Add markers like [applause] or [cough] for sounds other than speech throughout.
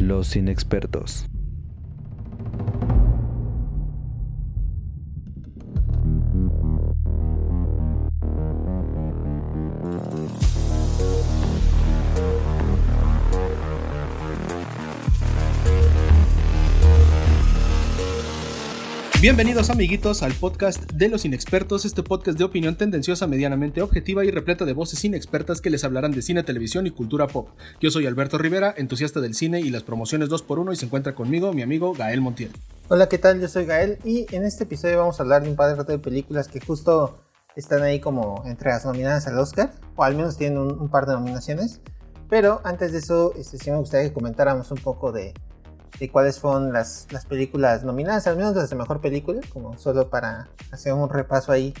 Los inexpertos. Bienvenidos amiguitos al podcast de los inexpertos, este podcast de opinión tendenciosa, medianamente objetiva y repleta de voces inexpertas que les hablarán de cine, televisión y cultura pop. Yo soy Alberto Rivera, entusiasta del cine y las promociones 2x1 y se encuentra conmigo mi amigo Gael Montiel. Hola, ¿qué tal? Yo soy Gael y en este episodio vamos a hablar de un par de películas que justo están ahí como entre las nominadas al Oscar, o al menos tienen un, par de nominaciones. Pero antes de eso, este, sí me gustaría que comentáramos un poco de de cuáles fueron las, las películas nominadas, al menos las de mejor película, como solo para hacer un repaso ahí.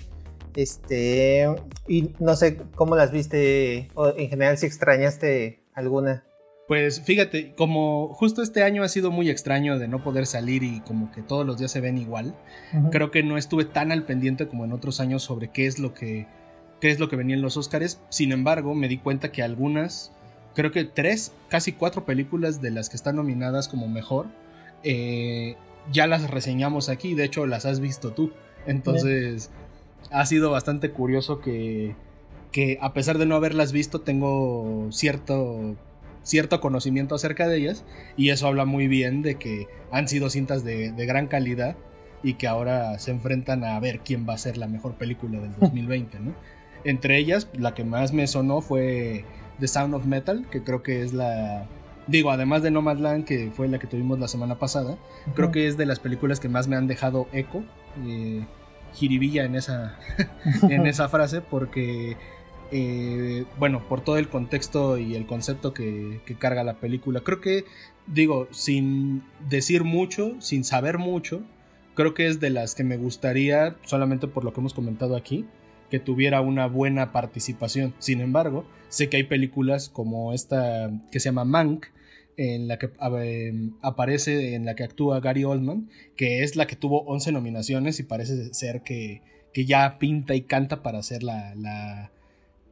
Este, y no sé cómo las viste, o en general si extrañaste alguna. Pues fíjate, como justo este año ha sido muy extraño de no poder salir y como que todos los días se ven igual, creo que no estuve tan al pendiente como en otros años sobre qué es lo que, qué es lo que venía en los Oscars. Sin embargo, me di cuenta que algunas creo que tres, casi cuatro películas de las que están nominadas como mejor, eh, ya las reseñamos aquí, de hecho las has visto tú. Entonces, ha sido bastante curioso que, que a pesar de no haberlas visto, tengo cierto, cierto conocimiento acerca de ellas y eso habla muy bien de que han sido cintas de, de gran calidad y que ahora se enfrentan a ver quién va a ser la mejor película del [laughs] 2020, ¿no? Entre ellas, la que más me sonó fue The Sound of Metal, que creo que es la... Digo, además de Nomadland, que fue la que tuvimos la semana pasada, creo que es de las películas que más me han dejado eco, eh, jiribilla en esa, [laughs] en esa frase, porque, eh, bueno, por todo el contexto y el concepto que, que carga la película. Creo que, digo, sin decir mucho, sin saber mucho, creo que es de las que me gustaría, solamente por lo que hemos comentado aquí, que tuviera una buena participación. Sin embargo, sé que hay películas como esta que se llama Mank, en la que aparece, en la que actúa Gary Oldman, que es la que tuvo 11 nominaciones y parece ser que, que ya pinta y canta para ser la,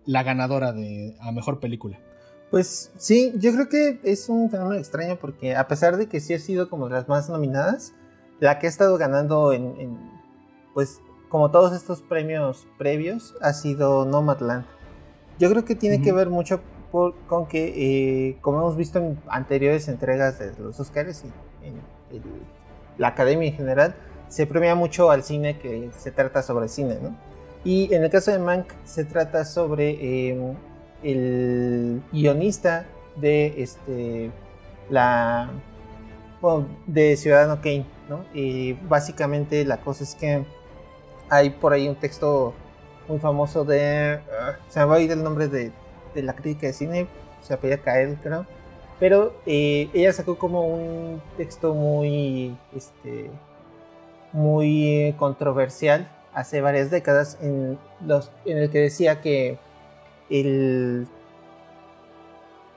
la, ganadora de a mejor película. Pues sí, yo creo que es un fenómeno extraño porque a pesar de que sí ha sido como las más nominadas, la que ha estado ganando en, en pues como todos estos premios previos, ha sido Nomadland. Yo creo que tiene que ver mucho con que, eh, como hemos visto en anteriores entregas de los Oscars y en, la academia en general, se premia mucho al cine que se trata sobre cine, ¿no? Y en el caso de Mank se trata sobre em, el guionista de este la de Ciudadano Kane, ¿no? Y básicamente la cosa es que hay por ahí un texto muy famoso de. Ah, se me va a ir el nombre de, de la crítica de cine, se apellida Kael, creo. Pero eh, ella sacó como un texto muy. Este, muy controversial hace varias décadas en, los, en el que decía que el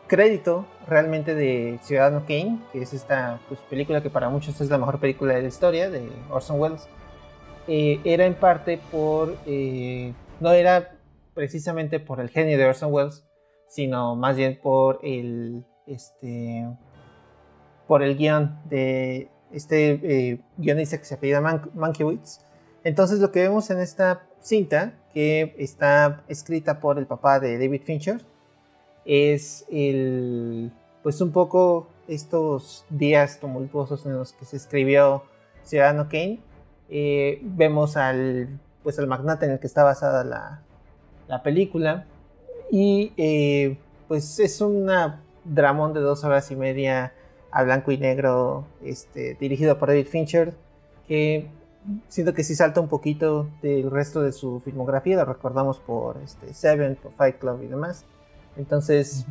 crédito realmente de Ciudadano Kane, que es esta pues, película que para muchos es la mejor película de la historia de Orson Welles, eh, era en parte por, eh, no era precisamente por el genio de Orson Welles, sino más bien por el, este, por el guion de este eh, guionista que se apellida Man Mankiewicz. Entonces lo que vemos en esta cinta, que está escrita por el papá de David Fincher, es el, pues un poco estos días tumultuosos en los que se escribió Ciudadano Kane eh, vemos al, pues, al magnate en el que está basada la, la película. Y eh, pues es una dramón de dos horas y media a blanco y negro, este, dirigido por David Fincher, que siento que sí salta un poquito del resto de su filmografía, lo recordamos por este, Seven, por Fight Club y demás. Entonces,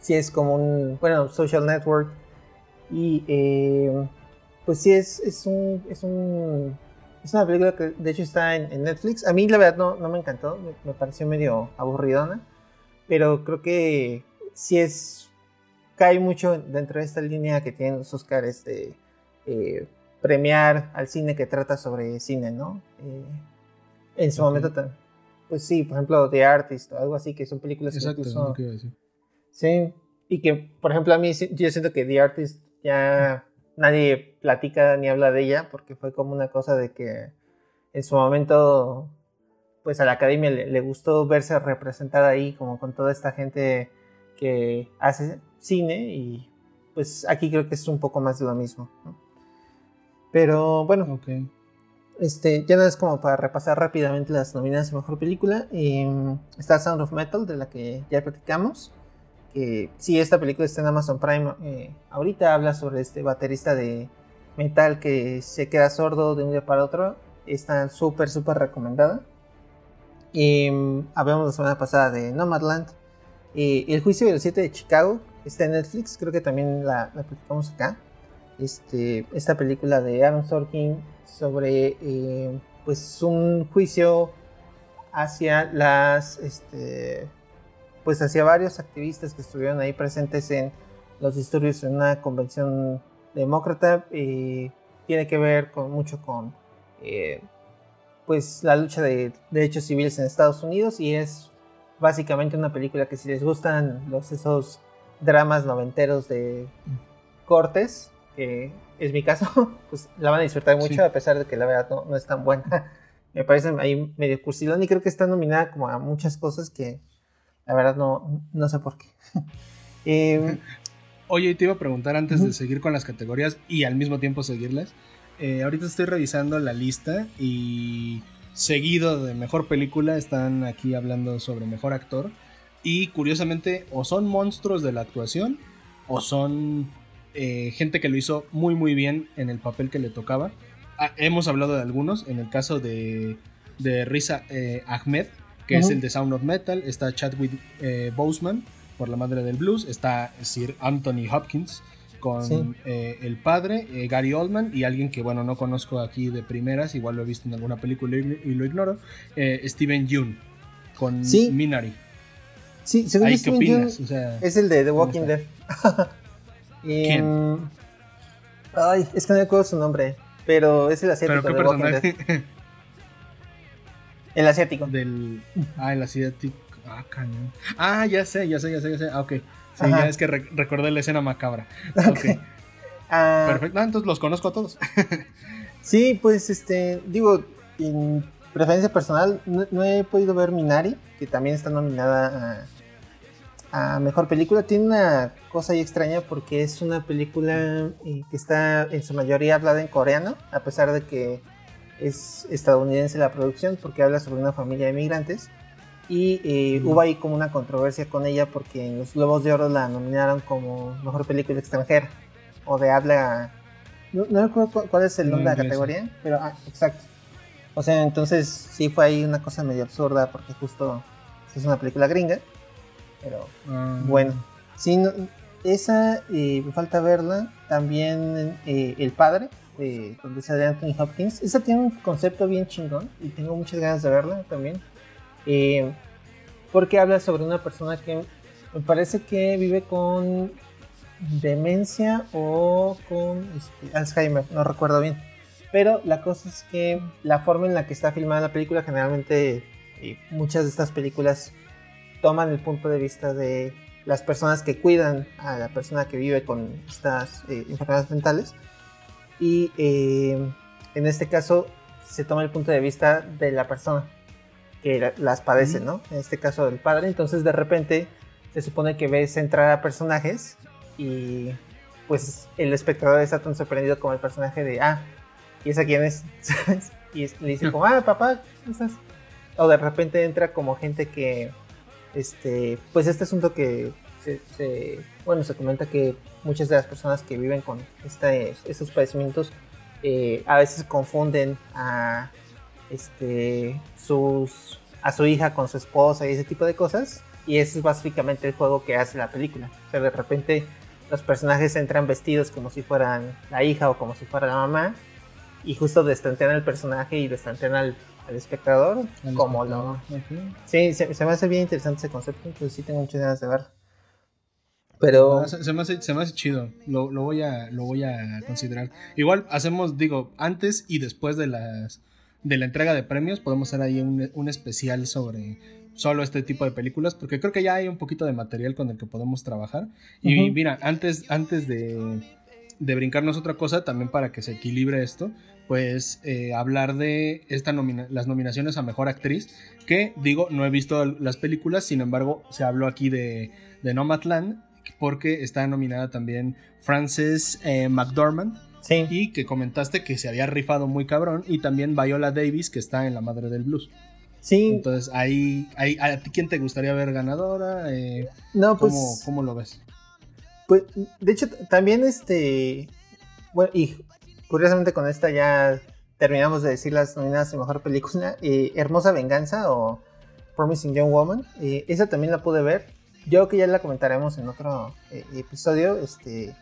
sí es como un, bueno, social network. Y eh, pues sí, es, es, un, es, un, es una película que de hecho está en, Netflix. A mí la verdad no, no me encantó, me, pareció medio aburridona, pero creo que sí es, cae mucho dentro de esta línea que tienen los Oscars de eh, premiar al cine que trata sobre cine, ¿no? Eh, en su momento momento, pues sí, por ejemplo, The Artist o algo así, que son películas Exacto, que incluso... Sí, y que, por ejemplo, a mí yo siento que The Artist ya nadie platica ni habla de ella porque fue como una cosa de que en su momento pues a la academia le, gustó verse representada ahí como con toda esta gente que hace cine y pues aquí creo que es un poco más de lo mismo. Pero bueno, este, ya no es como para repasar rápidamente las nominadas a Mejor Película. Em, está Sound of Metal, de la que ya platicamos. Que sí, esta película está en Amazon Prime. Eh, ahorita habla sobre este baterista de metal que se queda sordo de un día para otro. Está súper, súper recomendada. Eh, hablamos la semana pasada de Nomadland. El juicio del 7 de Chicago está en Netflix. Creo que también la, la platicamos acá. Este, esta película de Aaron Sorkin sobre eh, pues un juicio hacia las este, pues hacia varios activistas que estuvieron ahí presentes en los disturbios en una convención demócrata y tiene que ver con mucho con eh, pues la lucha de derechos civiles en Estados Unidos y es básicamente una película que si les gustan los esos dramas noventeros de cortes que es mi caso, [laughs] pues la van a disfrutar mucho, a pesar de que la verdad no, es tan buena. [laughs] Me parece ahí medio cursilón y creo que está nominada como a muchas cosas que la verdad no, no sé por qué. [laughs] Em, Oye, te iba a preguntar antes de seguir con las categorías y al mismo tiempo seguirlas. Eh, ahorita estoy revisando la lista y seguido de mejor película están aquí hablando sobre mejor actor. Y curiosamente, o son monstruos de la actuación o son eh, gente que lo hizo muy muy bien en el papel que le tocaba. Ah, hemos hablado de algunos, en el caso de, de Risa eh, Ahmed, que es el de Sound of Metal, está Chadwick eh, Boseman por la madre del blues, está Sir Anthony Hopkins con el padre, Gary Oldman y alguien que bueno no conozco aquí de primeras, igual lo he visto en alguna película y, lo ignoro, Steven Yeun con Minari. Sí, según ¿qué opinas? es el de The Walking Dead. [laughs] ¿Quién? Ay, es que no recuerdo su nombre, pero es el asiático. ¿Pero qué personaje? [laughs] El asiático. Del... Ah, el asiático. Ah, cañón. Ah, ya sé, ya sé, ya sé, ya sé. Ah, ok. Sí, ya es que recordé la escena macabra. [laughs] Ok. Ah. Perfecto. Ah, entonces los conozco a todos. [laughs] sí, pues este, digo, en preferencia personal, no, he podido ver Minari, que también está nominada a Mejor Película. Tiene una cosa ahí extraña porque es una película eh, que está en su mayoría hablada en coreano, a pesar de que es estadounidense la producción, porque habla sobre una familia de migrantes. Y eh, hubo ahí como una controversia con ella porque en los Globos de Oro la nominaron como Mejor Película Extranjera o de habla... No, recuerdo cuál es el nombre de la categoría, pero ah, exacto. O sea, entonces sí fue ahí una cosa medio absurda porque justo es una película gringa pero ah. bueno, sí, esa eh, me falta verla. También eh, El Padre, eh, donde sale Anthony Hopkins. Esa tiene un concepto bien chingón y tengo muchas ganas de verla también. porque habla sobre una persona que me parece que vive con demencia o con este, Alzheimer, no recuerdo bien. Pero la cosa es que la forma en la que está filmada la película, generalmente muchas de estas películas toman el punto de vista de las personas que cuidan a la persona que vive con estas eh, enfermedades mentales. Y eh, en este caso se toma el punto de vista de la persona que las padece, ¿no? En este caso del padre. Entonces de repente se supone que ves entrar a personajes y pues el espectador está tan sorprendido como el personaje de, ah, ¿y esa quién es? [laughs] y le dice como, ah, papá, ¿cómo estás? O de repente entra como gente que este, pues este asunto que se, bueno, se comenta que muchas de las personas que viven con este, estos padecimientos eh, a veces confunden a, este, sus, a su hija con su esposa y ese tipo de cosas. Y ese es básicamente el juego que hace la película. O sea, de repente los personajes entran vestidos como si fueran la hija o como si fuera la mamá. Y justo destantean al personaje y destantean al, al espectador como lo... Sí, se, me hace bien interesante ese concepto, entonces sí tengo muchas ganas de verlo. Pero... se, me hace, se, me hace, chido, lo, lo, voy a, lo voy a considerar. Igual hacemos, digo, antes y después de las de la entrega de premios, podemos hacer ahí un, un especial sobre solo este tipo de películas, porque creo que ya hay un poquito de material con el que podemos trabajar. Y mira, antes, antes de, de, brincarnos otra cosa, también para que se equilibre esto, pues eh, hablar de esta las nominaciones a Mejor Actriz, que digo, no he visto las películas, sin embargo, se habló aquí de, de Nomadland, porque está nominada también Frances eh, McDormand. Sí. Y que comentaste que se había rifado muy cabrón. Y también Viola Davis, que está en La Madre del Blues. Sí. Entonces, ahí, ahí ¿a ti quién te gustaría ver ganadora? Eh, no, pues. ¿cómo, lo ves? Pues, de hecho, también este. Bueno, y curiosamente con esta ya terminamos de decir las nominadas de mejor película. Eh, Hermosa Venganza o Promising Young Woman. Eh, esa también la pude ver. Yo creo que ya la comentaremos en otro episodio. Este.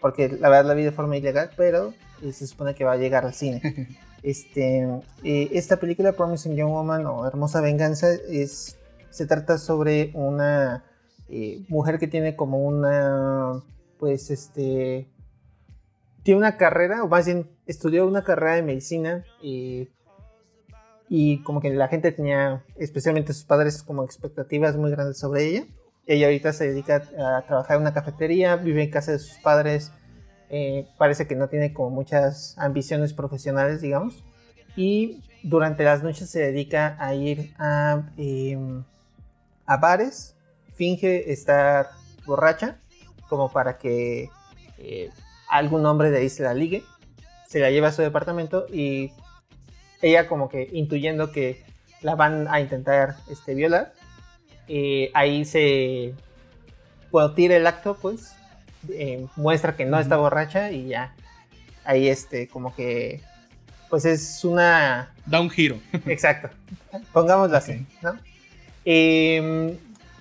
Porque la verdad la vi de forma ilegal, pero se supone que va a llegar al cine. [laughs] Este, eh, esta película, Promising Young Woman o Hermosa Venganza, es, se trata sobre una eh, mujer que tiene como una, pues, este, tiene una carrera, o más bien estudió una carrera de medicina y, y como que la gente tenía, especialmente sus padres, como expectativas muy grandes sobre ella. Ella ahorita se dedica a trabajar en una cafetería, vive en casa de sus padres, eh, parece que no tiene como muchas ambiciones profesionales, digamos. Y durante las noches se dedica a ir a, em, bares, finge estar borracha, como para que eh, algún hombre de ahí se la ligue, se la lleva a su departamento y ella como que intuyendo que la van a intentar este, violar, eh, ahí se, cuando tira el acto, pues eh, muestra que no está borracha y ya. Ahí este como que pues es una da un giro. [laughs] Exacto. Pongámoslo así ¿no? Em,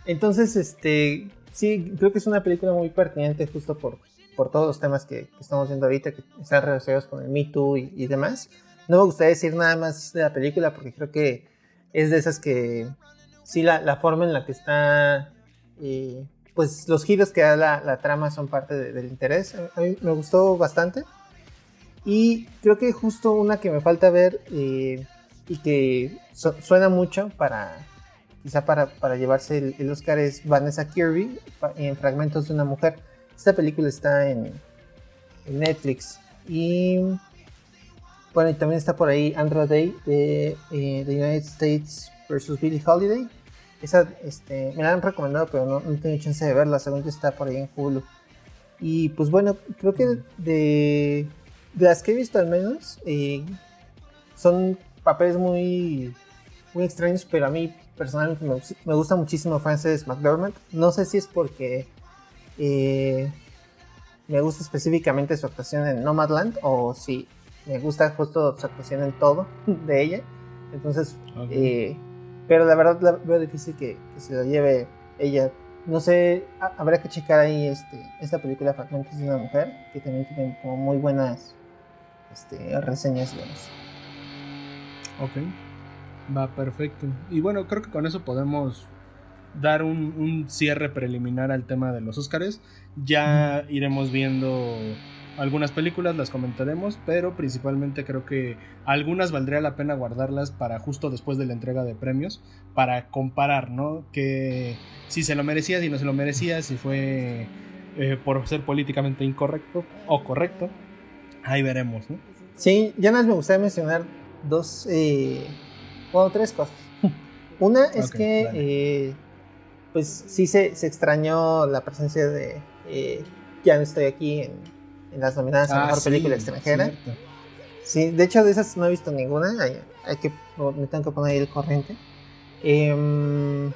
entonces este sí creo que es una película muy pertinente justo por por todos los temas que, estamos viendo ahorita que están relacionados con el Me Too y, demás. No me gustaría decir nada más de la película porque creo que es de esas que sí la, la forma en la que está eh, pues los giros que da la, trama son parte del interés. A mí me gustó bastante. Y creo que justo una que me falta ver eh, y que suena mucho para quizá para, para llevarse el, Oscar es Vanessa Kirby en Fragmentos de una Mujer. Esta película está en, Netflix. Y bueno, y también está por ahí Andrew Day de eh, The United States versus Billie Holiday. Esa este, me la han recomendado, pero no, no tengo chance de verla. Según que está por ahí en Hulu. Y pues bueno, creo que de, de las que he visto al menos, eh, son papeles muy, muy extraños, pero a mí personalmente me, gusta muchísimo Frances McDormand. No sé si es porque eh, me gusta específicamente su actuación en Nomadland o si me gusta justo su actuación en todo [laughs] de ella. Entonces, eh, pero la verdad veo difícil que, se lo lleve ella. No sé, habrá que checar ahí este, esta película Fragmentos de una mujer, que también tiene como muy buenas este, reseñas, digamos. Ok, va perfecto. Y bueno, creo que con eso podemos dar un, cierre preliminar al tema de los Óscares. Ya iremos viendo algunas películas las comentaremos, pero principalmente creo que algunas valdría la pena guardarlas para justo después de la entrega de premios, para comparar, ¿no? Que si se lo merecía, si no se lo merecía, si fue eh, por ser políticamente incorrecto o correcto, ahí veremos, ¿no? Sí, ya más me gustaría mencionar dos, eh, bueno, tres cosas. [laughs] Una es que, eh, pues sí se, se, extrañó la presencia de, ya no estoy aquí en en las nominadas a ah, Mejor Película Extranjera. Sí, de hecho de esas no he visto ninguna, hay, que, me tengo que poner ahí el corriente. Em,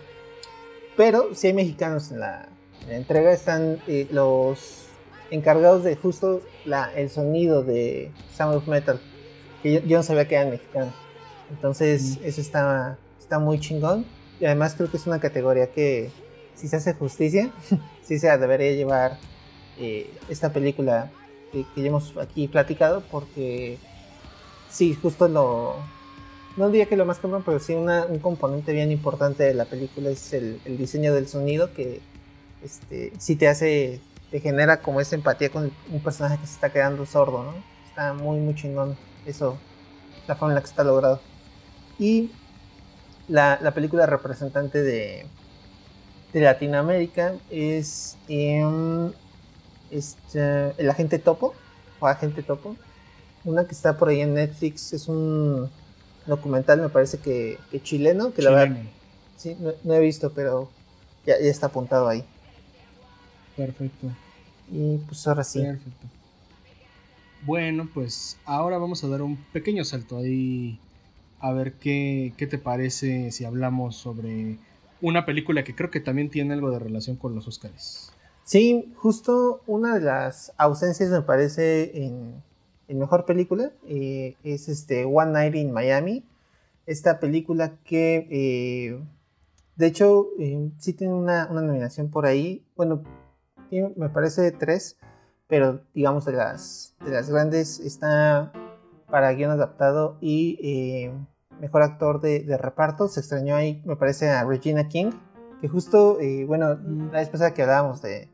pero si hay mexicanos en la, entrega, están eh, los encargados de justo la, el sonido de Sound of Metal, que yo, no sabía que eran mexicanos. Entonces mm. eso está, está muy chingón. Y además creo que es una categoría que si se hace justicia, [laughs] sí se debería llevar eh, esta película que, ya hemos aquí platicado, porque sí, justo lo, no diría que lo más común, pero sí un componente bien importante de la película es el, diseño del sonido que este, sí te hace, te genera como esa empatía con un personaje que se está quedando sordo, ¿no? Está muy, muy chingón eso, la forma en la que está logrado. Y la, película representante de, de Latinoamérica es este, El Agente Topo, o Agente Topo, una que está por ahí en Netflix, es un documental, me parece que, chileno, que la verdad, sí, no, he visto, pero ya, ya está apuntado ahí. Perfecto. Y pues ahora sí. Perfecto. Bueno, pues ahora vamos a dar un pequeño salto ahí a ver qué, qué te parece si hablamos sobre una película que creo que también tiene algo de relación con los Oscars. Sí, justo una de las ausencias me parece en, mejor película eh, es este One Night in Miami. Esta película que eh, de hecho eh, sí tiene una, una, nominación por ahí. Bueno, me parece tres, pero digamos de las, de las grandes está para guion adaptado y mejor actor de, reparto. Se extrañó ahí, me parece, a Regina King, que justo, bueno, la vez pasada que hablábamos de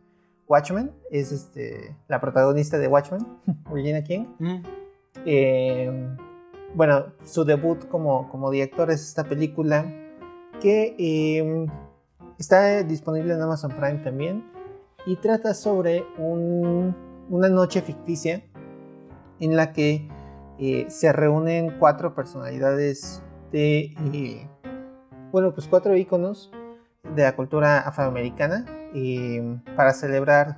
Watchmen, es este, la protagonista de Watchmen, [laughs] Regina King. Mm. Eh, bueno, su debut como, como director es esta película que está disponible en Amazon Prime también y trata sobre una noche ficticia en la que eh, se reúnen cuatro personalidades de, eh, bueno, pues cuatro íconos de la cultura afroamericana eh, para celebrar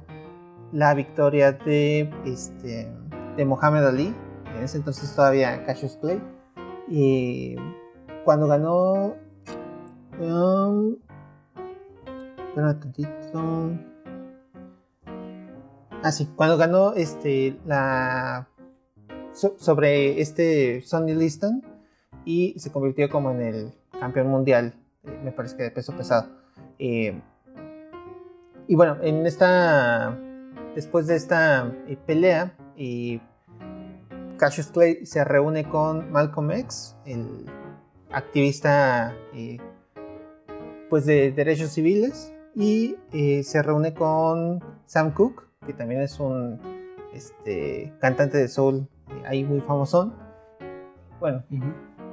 la victoria de, este, de Muhammad Ali, en ese entonces todavía Cassius Clay, cuando ganó... Um, un tantito. Ah, sí, cuando ganó este, la, sobre este Sonny Liston y se convirtió como en el campeón mundial, eh, me parece que de peso pesado. Eh, y bueno, en esta, después de esta eh, pelea, Cassius Clay se reúne con Malcolm X, el activista pues de derechos civiles, y se reúne con Sam Cooke, que también es un este, cantante de soul eh, ahí muy famosón. Bueno,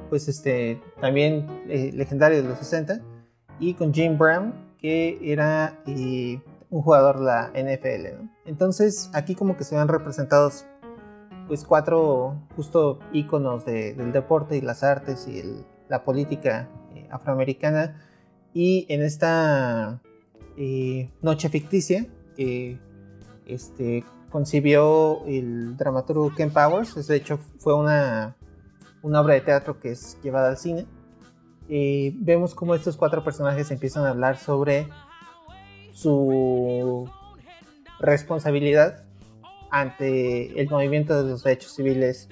pues este, también eh, legendario de los 60. Y con Jim Brown, era eh, un jugador de la NFL. Entonces, aquí como que se ven representados pues cuatro justo íconos del deporte y las artes y la política afroamericana. Y en esta noche ficticia, que este, concibió el dramaturgo Ken Powers. De hecho, fue una, una obra de teatro que es llevada al cine. Y vemos cómo estos cuatro personajes empiezan a hablar sobre su responsabilidad ante el movimiento de los derechos civiles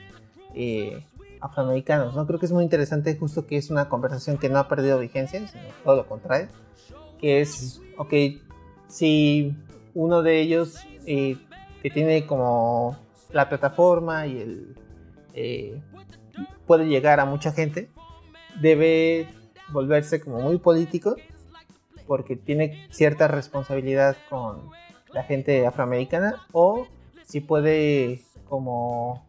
eh, afroamericanos. ¿no? Creo que es muy interesante justo que es una conversación que no ha perdido vigencia, sino todo lo contrario, que es, ok, si uno de ellos eh, que tiene como la plataforma y el eh, puede llegar a mucha gente, debe volverse como muy político porque tiene cierta responsabilidad con la gente afroamericana o si puede como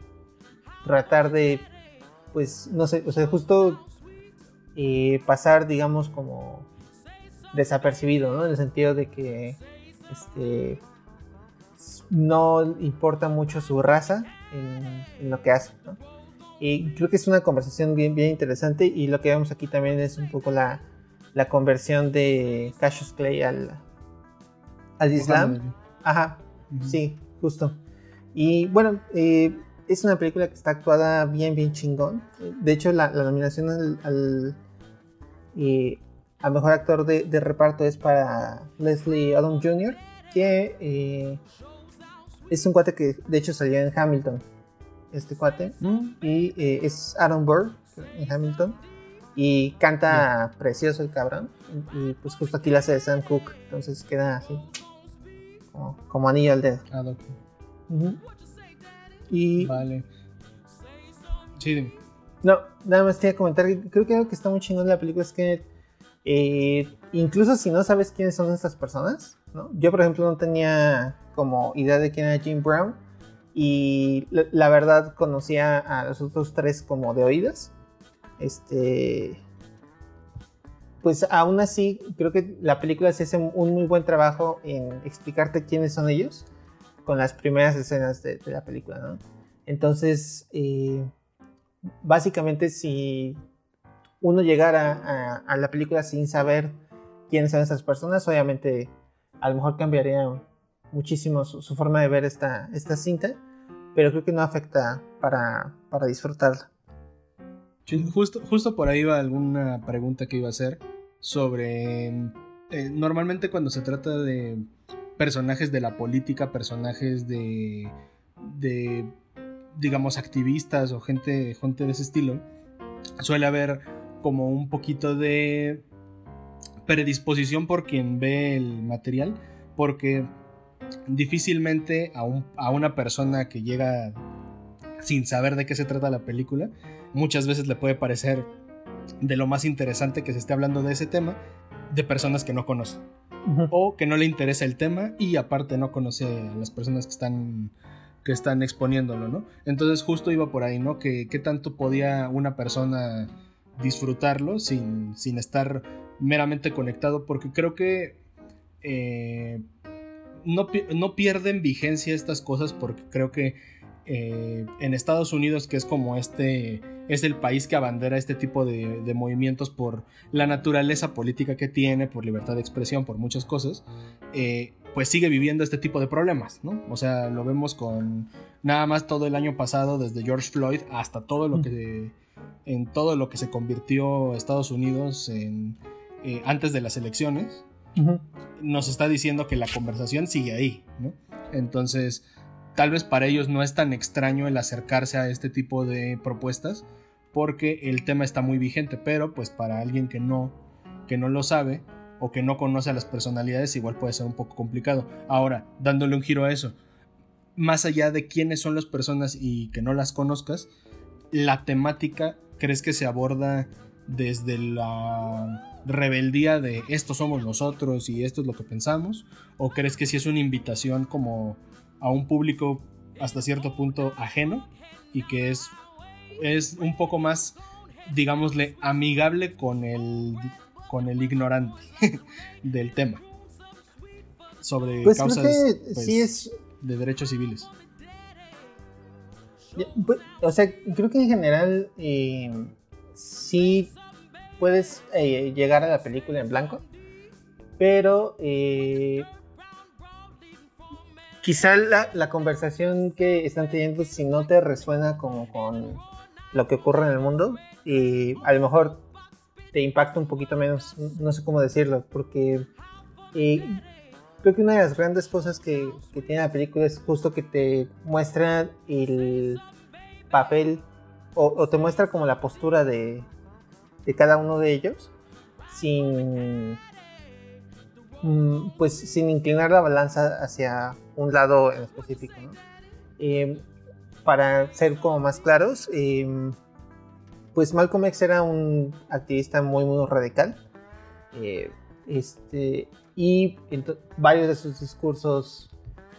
tratar de pues no sé, o sea, justo eh, pasar digamos como desapercibido, ¿no? En el sentido de que este, no importa mucho su raza en, lo que hace. Y creo que es una conversación bien, bien interesante y lo que vemos aquí también es un poco la, conversión de Cassius Clay al, al Islam. Ajá, sí, justo. Y bueno, eh, es una película que está actuada bien, bien chingón. De hecho, la, nominación al, al, eh, mejor actor de, de, reparto es para Leslie Odom Jr., que eh, es un cuate que de hecho salió en Hamilton, este cuate, mm. y eh, es Aaron Burr en Hamilton, y canta precioso el cabrón, y, pues justo aquí la hace de Sam Cooke, entonces queda así, como, anillo al dedo. Ah, Y... Vale. Sí, No, nada más te iba a comentar, creo que algo que está muy chingón de la película es que eh, incluso si no sabes quiénes son estas personas, ¿no? Yo por ejemplo no tenía como idea de quién era Jim Brown. Y la, verdad conocía a los otros tres como de oídas. Este. pues aún así creo que la película se hace un muy buen trabajo en explicarte quiénes son ellos con las primeras escenas de, la película, ¿no? Entonces, eh, básicamente si uno llegara a, la película sin saber quiénes son esas personas, obviamente a lo mejor cambiaría muchísimo su, forma de ver esta, esta cinta, pero creo que no afecta para, para disfrutarla. justo, justo por ahí va alguna pregunta que iba a hacer sobre... Eh, normalmente cuando se trata de personajes de la política, personajes de, de digamos, activistas o gente, gente de ese estilo, suele haber como un poquito de predisposición por quien ve el material, porque difícilmente a, a, una persona que llega sin saber de qué se trata la película, muchas veces le puede parecer de lo más interesante que se esté hablando de ese tema de personas que no conocen o que no le interesa el tema y aparte no conoce a las personas que están que están exponiéndolo, ¿no? Entonces justo iba por ahí, ¿no? Que qué tanto podía una persona disfrutarlo sin, sin estar meramente conectado, porque creo que eh, no, no, pierden vigencia estas cosas porque creo que eh, en Estados Unidos, que es como este, es el país que abandera este tipo de, movimientos por la naturaleza política que tiene, por libertad de expresión, por muchas cosas, eh, pues sigue viviendo este tipo de problemas, ¿no? O sea, lo vemos con nada más todo el año pasado, desde George Floyd hasta todo lo que, en todo lo que se convirtió Estados Unidos en, eh, antes de las elecciones, nos está diciendo que la conversación sigue ahí, ¿no? Entonces, tal vez para ellos no es tan extraño el acercarse a este tipo de propuestas porque el tema está muy vigente, pero pues para alguien que no que no lo sabe o que no conoce a las personalidades igual puede ser un poco complicado. Ahora, dándole un giro a eso, más allá de quiénes son las personas y que no las conozcas, la temática crees que se aborda desde la rebeldía de esto somos nosotros y esto es lo que pensamos? ¿O crees que si es una invitación como a un público hasta cierto punto ajeno y que es, es un poco más, digámosle, amigable con el, con el ignorante [laughs] del tema sobre pues causas pues, de derechos civiles. Pues, o sea, creo que en general eh, sí puedes eh, llegar a la película en blanco, pero eh, quizá la, conversación que están teniendo, si no te resuena como con lo que ocurre en el mundo, y a lo mejor te impacta un poquito menos, no sé cómo decirlo, porque creo que una de las grandes cosas que, tiene la película es justo que te muestra el papel o, te muestra como la postura de, de cada uno de ellos sin mm, pues sin inclinar la balanza hacia un lado en específico. Em, para ser como más claros, em, pues Malcolm X era un activista muy, muy radical. Eh, este, y varios de sus discursos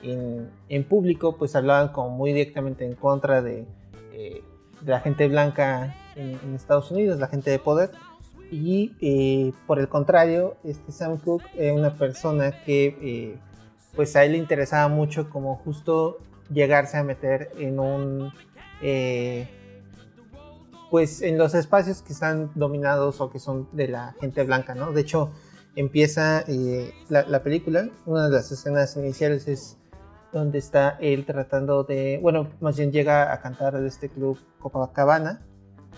en, público pues hablaban como muy directamente en contra de, eh, la gente blanca en, Estados Unidos, la gente de poder. Y eh, por el contrario, este Sam Cooke era una persona que pues a él le interesaba mucho como justo llegarse a meter en un... Eh, pues en los espacios que están dominados o que son de la gente blanca, ¿no? De hecho, empieza eh, la, película, una de las escenas iniciales es donde está él tratando de, bueno, más bien llega a cantar de este club Copacabana,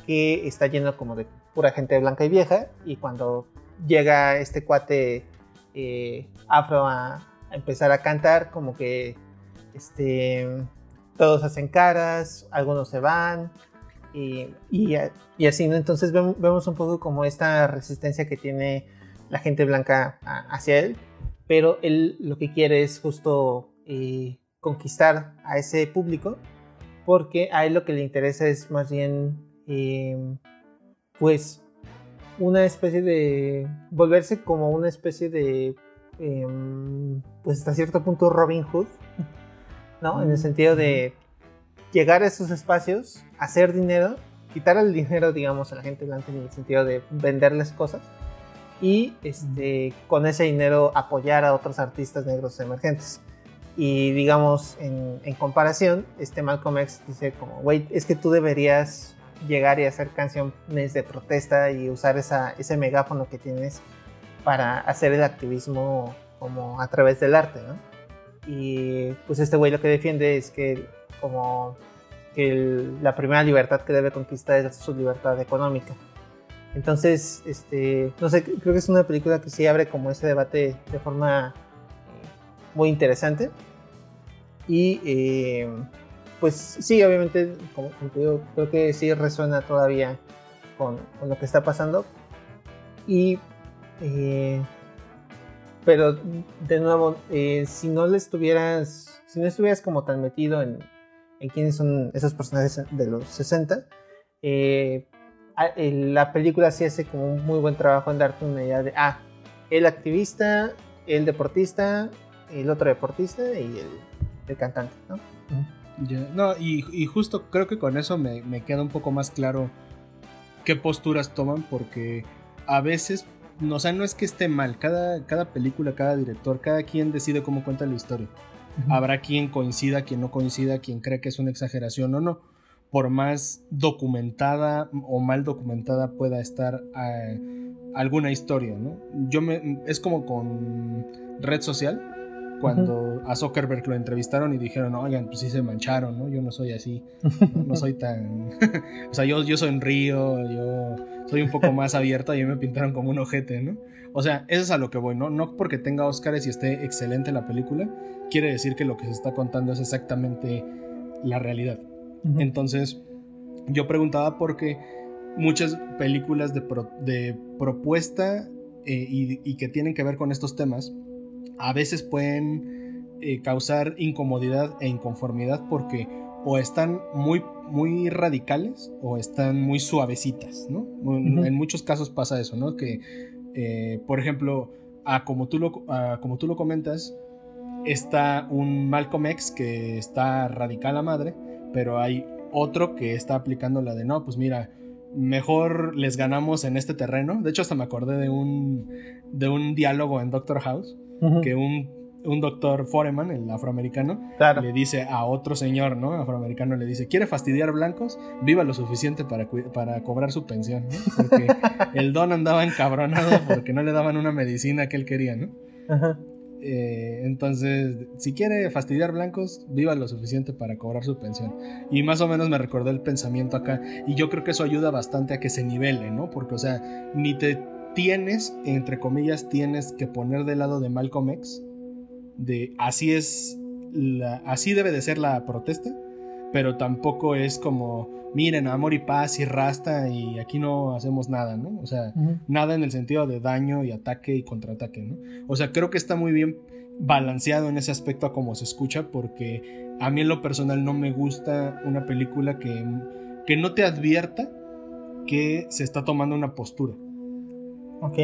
que está lleno como de pura gente blanca y vieja, y cuando llega este cuate eh, afro a, empezar a cantar, como que este, todos hacen caras, algunos se van y, y, así, ¿no? Entonces vemos un poco como esta resistencia que tiene la gente blanca hacia él, pero él lo que quiere es justo eh, conquistar a ese público porque a él lo que le interesa es más bien em, pues una especie de volverse como una especie de Em, pues hasta cierto punto Robin Hood, [laughs] ¿no? En el sentido de llegar a esos espacios, hacer dinero, quitar el dinero, digamos, a la gente blanca en el sentido de venderles cosas y este, con ese dinero apoyar a otros artistas negros emergentes. Y digamos, en, en comparación, este Malcolm X dice como, güey, es que tú deberías llegar y hacer canciones de protesta y usar esa, ese megáfono que tienes para hacer el activismo como a través del arte, ¿no? Y pues este güey lo que defiende es que como que la primera libertad que debe conquistar es su libertad económica. Entonces, este, no sé, creo que es una película que sí abre como ese debate de forma muy interesante. Y eh, pues sí, obviamente, como, te digo, creo que sí resuena todavía con, lo que está pasando. Y eh, pero de nuevo, eh, si no le estuvieras, si no estuvieras como tan metido en, en quiénes son esos personajes de los 60, eh, la película sí hace como un muy buen trabajo en darte una idea de, ah, el activista, el deportista, el otro deportista y el, cantante, ¿no? No, y, justo creo que con eso me, me queda un poco más claro qué posturas toman, porque a veces no, o sea, no es que esté mal. Cada, cada película, cada director, cada quien decide cómo cuenta la historia. Habrá quien coincida, quien no coincida, quien cree que es una exageración o no. Por más documentada o mal documentada pueda estar eh, alguna historia, ¿no? Yo me, es como con red social, cuando a Zuckerberg lo entrevistaron y dijeron, oigan, pues sí se mancharon, ¿no? Yo no soy así, no, soy tan... [laughs] o sea, yo, yo soy un río, yo soy un poco más abierto y me pintaron como un ojete, ¿no? O sea, eso es a lo que voy, ¿no? No porque tenga Oscars y esté excelente la película, quiere decir que lo que se está contando es exactamente la realidad. Entonces, yo preguntaba porque muchas películas de, de propuesta eh, y, y que tienen que ver con estos temas, a veces pueden eh, causar incomodidad e inconformidad porque o están muy, muy radicales o están muy suavecitas, ¿no? En muchos casos pasa eso, ¿no? Que, eh, por ejemplo, a como, tú lo, como tú lo comentas, está un Malcolm X que está radical a madre, pero hay otro que está aplicando la de, no, pues mira, mejor les ganamos en este terreno. De hecho, hasta me acordé de un, de un diálogo en Doctor House que un, un, doctor Foreman, el afroamericano, le dice a otro señor, ¿no? Afroamericano le dice, ¿quiere fastidiar blancos? Viva lo suficiente para, para cobrar su pensión, Porque [laughs] el don andaba encabronado porque no le daban una medicina que él quería, ¿no? Eh, entonces, si quiere fastidiar blancos, viva lo suficiente para cobrar su pensión. Y más o menos me recordé el pensamiento acá. Y yo creo que eso ayuda bastante a que se nivele, ¿no? Porque, o sea, ni te tienes, entre comillas, tienes que poner del lado de Malcolm X, de así es, así debe de ser la protesta, pero tampoco es como, miren, amor y paz y rasta y aquí no hacemos nada, ¿no? O sea, nada en el sentido de daño y ataque y contraataque, ¿no? O sea, creo que está muy bien balanceado en ese aspecto a como se escucha porque a mí en lo personal no me gusta una película que, que no te advierta que se está tomando una postura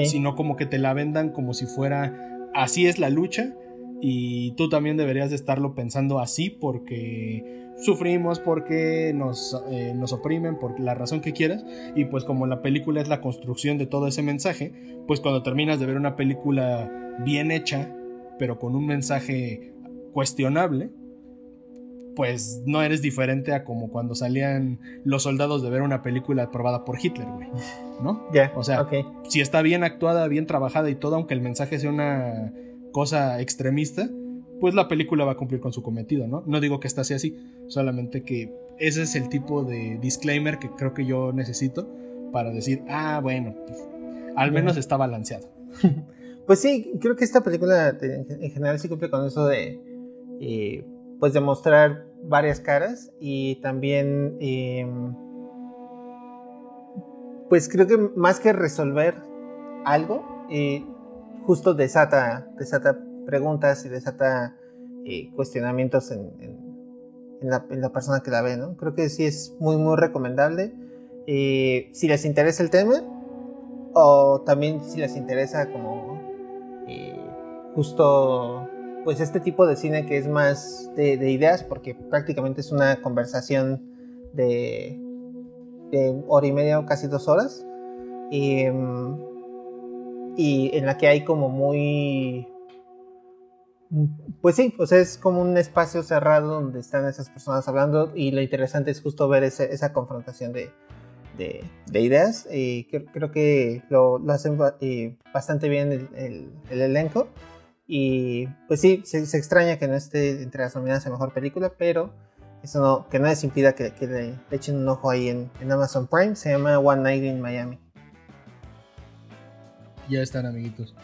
sino como que te la vendan como si fuera así es la lucha y tú también deberías de estarlo pensando así porque sufrimos, porque nos, eh, nos oprimen, por la razón que quieras. Y pues como la película es la construcción de todo ese mensaje, pues cuando terminas de ver una película bien hecha, pero con un mensaje cuestionable, pues no eres diferente a como cuando salían los soldados de ver una película aprobada por Hitler, güey. ¿No? [laughs] Ya. o sea, si está bien actuada, bien trabajada y todo, aunque el mensaje sea una cosa extremista, pues la película va a cumplir con su cometido, ¿no? No digo que esta sea así, solamente que ese es el tipo de disclaimer que creo que yo necesito para decir, ah, bueno, pues, al menos está balanceado. [laughs] Pues sí, creo que esta película en general sí cumple con eso de eh, pues demostrar varias caras y también em, pues creo que más que resolver algo eh, justo desata desata preguntas y desata eh, cuestionamientos en, la, persona que la ve no creo que sí es muy muy recomendable. Eh, si les interesa el tema o también si les interesa como justo pues este tipo de cine que es más de, ideas, porque prácticamente es una conversación de, de, hora y media o casi dos horas. Y, y en la que hay como muy... Pues sí, sea, es como un espacio cerrado donde están esas personas hablando y lo interesante es justo ver esa confrontación de, de, ideas. Y creo, que lo, hacen eh, bastante bien el, elenco. Y pues sí, se, extraña que no esté entre las nominadas a mejor película, pero eso no, que no les impida que, le, echen un ojo ahí en, Amazon Prime. Se llama One Night in Miami. Ya están, amiguitos.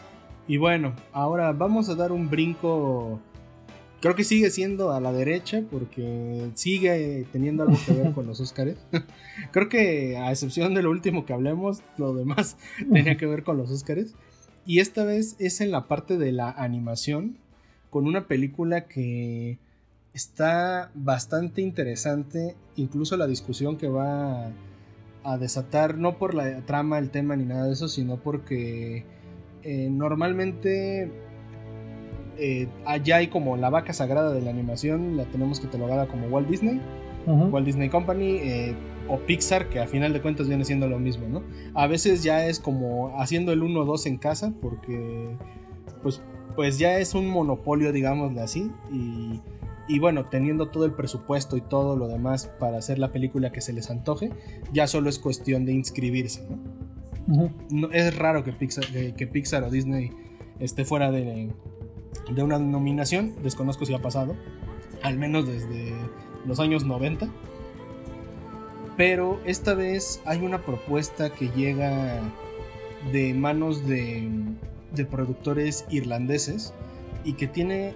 Y bueno, ahora vamos a dar un brinco Creo que sigue siendo a la derecha porque sigue teniendo algo que ver con los Oscars. [laughs] Creo que a excepción de lo último que hablemos, lo demás [laughs] tenía que ver con los Oscars. Y esta vez es en la parte de la animación con una película que está bastante interesante, incluso la discusión que va a desatar, no por la trama, el tema ni nada de eso, sino porque eh, normalmente eh, allá hay como la vaca sagrada de la animación, la tenemos catalogada como Walt Disney, Walt Disney Company eh, o Pixar, que a final de cuentas viene siendo lo mismo, ¿no? A veces ya es como haciendo el 1-2 en casa, porque pues, pues ya es un monopolio, digámosle así, y, bueno, teniendo todo el presupuesto y todo lo demás para hacer la película que se les antoje, ya solo es cuestión de inscribirse, ¿no? es raro que Pixar, que Pixar o Disney esté fuera de, de una nominación, desconozco si ha pasado, al menos desde los años 90. Pero esta vez hay una propuesta que llega de manos de, productores irlandeses y que tiene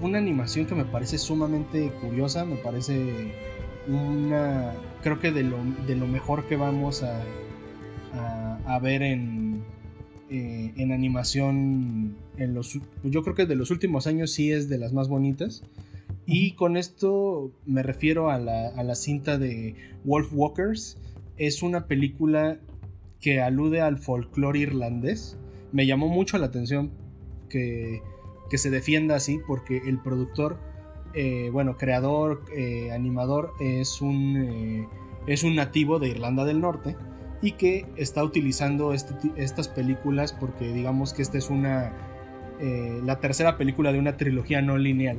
una animación que me parece sumamente curiosa, me parece una, creo que de lo, mejor que vamos a, a ver en, eh, en animación en los yo creo que de los últimos años sí es de las más bonitas y con esto me refiero a la, cinta de Wolf Walkers. Es una película que alude al folclore irlandés. Me llamó mucho la atención que, se defienda así porque el productor eh, bueno creador eh, animador es un es un nativo de Irlanda del Norte y que está utilizando este estas películas porque digamos que esta es una eh, la tercera película de una trilogía no lineal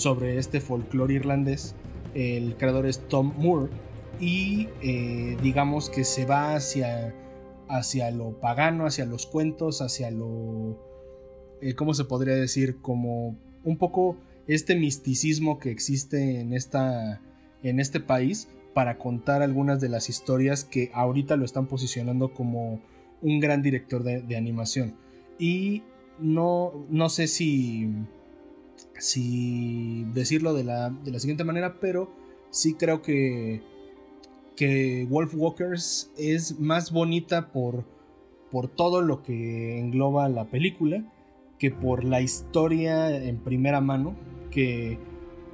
sobre este folclore irlandés. El creador es Tom Moore y eh, digamos que se va hacia, hacia lo pagano, hacia los cuentos, hacia lo... Eh, ¿Cómo se podría decir? Como un poco este misticismo que existe en, esta, en este país para contar algunas de las historias que ahorita lo están posicionando como un gran director de, animación. Y no, no sé si, si decirlo de la, de la siguiente manera, pero sí creo que, que Wolf Walkers es más bonita por, por todo lo que engloba la película que por la historia en primera mano, que,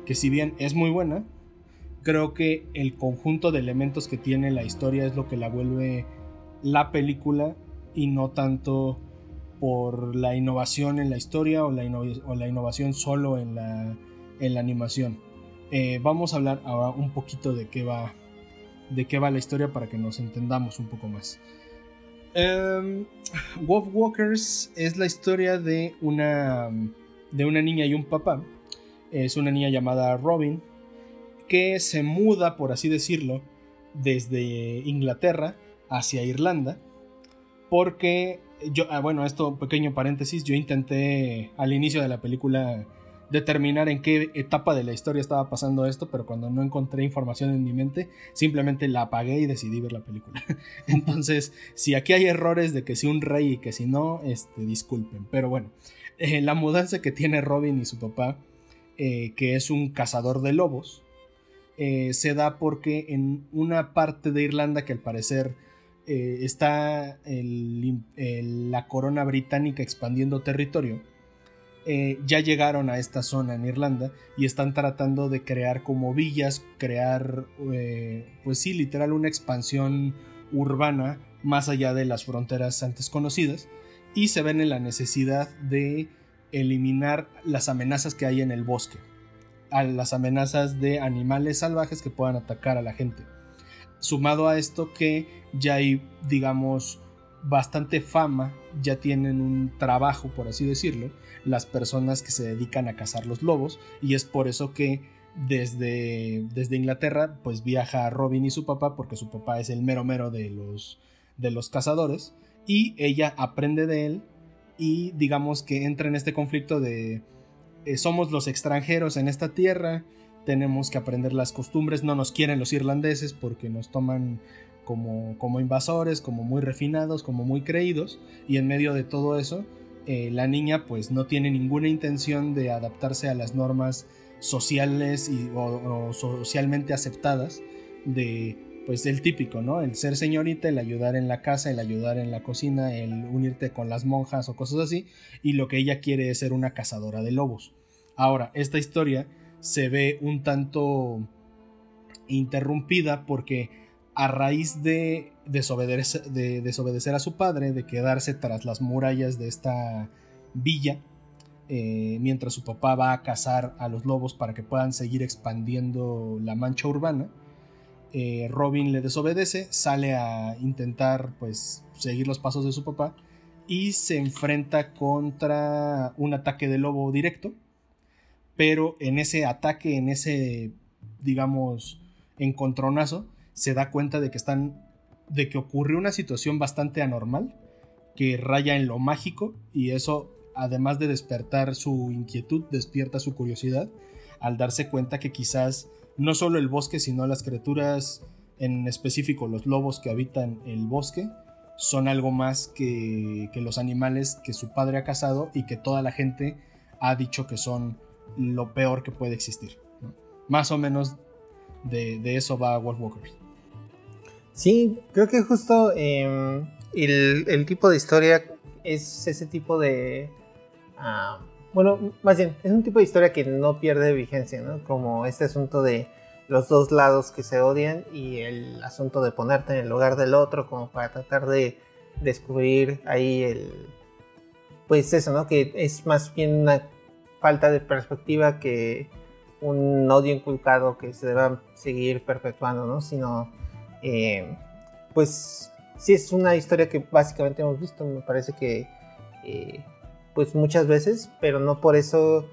que si bien es muy buena, creo que el conjunto de elementos que tiene la historia es lo que la vuelve la película y no tanto por la innovación en la historia o la, innovación solo en la, en la animación. Eh, vamos a hablar ahora un poquito de qué va de qué va la historia para que nos entendamos un poco más. Um, Wolf Walkers es la historia de una de una niña y un papá. Es una niña llamada Robin que se muda, por así decirlo, desde Inglaterra hacia Irlanda, porque yo, ah, bueno, esto pequeño paréntesis, yo intenté al inicio de la película determinar en qué etapa de la historia estaba pasando esto, pero cuando no encontré información en mi mente, simplemente la apagué y decidí ver la película. [laughs] Entonces, si aquí hay errores de que si un rey y que si no, este, disculpen. Pero bueno, eh, la mudanza que tiene Robin y su papá, eh, que es un cazador de lobos, eh, se da porque en una parte de Irlanda que al parecer eh, está la corona británica expandiendo territorio, eh, ya llegaron a esta zona en Irlanda y están tratando de crear como villas, crear, pues sí, literal una expansión urbana más allá de las fronteras antes conocidas y se ven en la necesidad de eliminar las amenazas que hay en el bosque a las amenazas de animales salvajes que puedan atacar a la gente. Sumado a esto que ya hay, digamos, bastante fama ya tienen un trabajo, por así decirlo, las personas que se dedican a cazar los lobos y es por eso que desde, desde Inglaterra pues viaja Robin y su papá porque su papá es el mero mero de los, de los cazadores y ella aprende de él y digamos que entra en este conflicto de eh, somos los extranjeros en esta tierra, tenemos que aprender las costumbres, no nos quieren los irlandeses porque nos toman como, como invasores, como muy refinados, como muy creídos, y en medio de todo eso, eh, la niña pues no tiene ninguna intención de adaptarse a las normas sociales y, o, socialmente aceptadas de pues el típico, ¿no? El ser señorita, el ayudar en la casa, el ayudar en la cocina, el unirte con las monjas o cosas así, y lo que ella quiere es ser una cazadora de lobos. Ahora, esta historia se ve un tanto interrumpida porque a raíz de desobedecer, de desobedecer a su padre, de quedarse tras las murallas de esta villa, eh, mientras su papá va a cazar a los lobos para que puedan seguir expandiendo la mancha urbana, eh, Robin le desobedece, sale a intentar pues seguir los pasos de su papá y se enfrenta contra un ataque de lobo directo, pero en ese ataque, en ese digamos encontronazo, se da cuenta de que están de que ocurrió una situación bastante anormal que raya en lo mágico y eso además de despertar su inquietud despierta su curiosidad al darse cuenta que quizás no solo el bosque sino las criaturas en específico los lobos que habitan el bosque son algo más que, que los animales que su padre ha cazado y que toda la gente ha dicho que son lo peor que puede existir. Más o menos de, eso va Wolf Walkers. Sí, creo que justo em, el, tipo de historia es ese tipo de... Ah, bueno, más bien, es un tipo de historia que no pierde vigencia, ¿no? Como este asunto de los dos lados que se odian y el asunto de ponerte en el lugar del otro como para tratar de descubrir ahí el... Pues eso, ¿no? Que es más bien una falta de perspectiva que un odio inculcado que se deba seguir perpetuando, ¿no? Sino eh, pues sí es una historia que básicamente hemos visto, me parece que eh, pues muchas veces, pero no por eso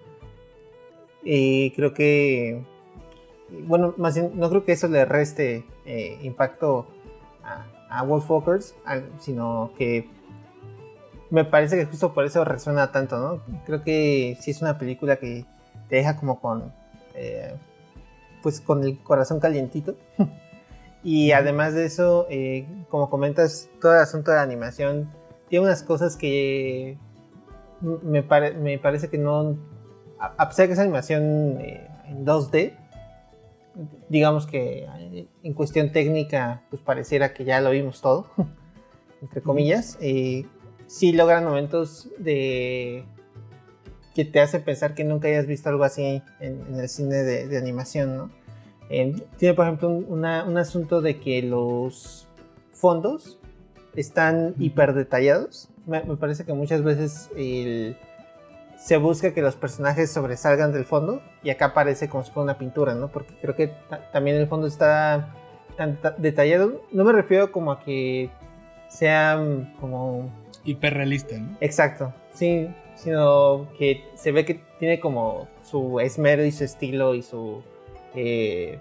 eh, creo que, bueno, más bien no creo que eso le reste impacto a, a Wolfwalkers, sino que me parece que justo por eso resuena tanto, ¿no? Creo que sí es una película que te deja como con, pues con el corazón calientito. [laughs] Y además de eso, eh, como comentas, todo el asunto de la animación tiene unas cosas que me, me parece que no, a pesar de que es animación eh, en 2D, digamos que eh, en cuestión técnica, pues pareciera que ya lo vimos todo, [laughs] entre comillas, sí logran momentos de que te hacen pensar que nunca hayas visto algo así en, el cine de, de animación, ¿no? tiene, por ejemplo, un, asunto de que los fondos están hiper detallados. Me, parece que muchas veces se busca que los personajes sobresalgan del fondo y acá parece como si fuera una pintura, ¿no? Porque creo que también el fondo está tan detallado. No me refiero como a que sean como... Hiperrealista, ¿no? Exacto, sí, sino que se ve que tiene como su esmero y su estilo y su eh,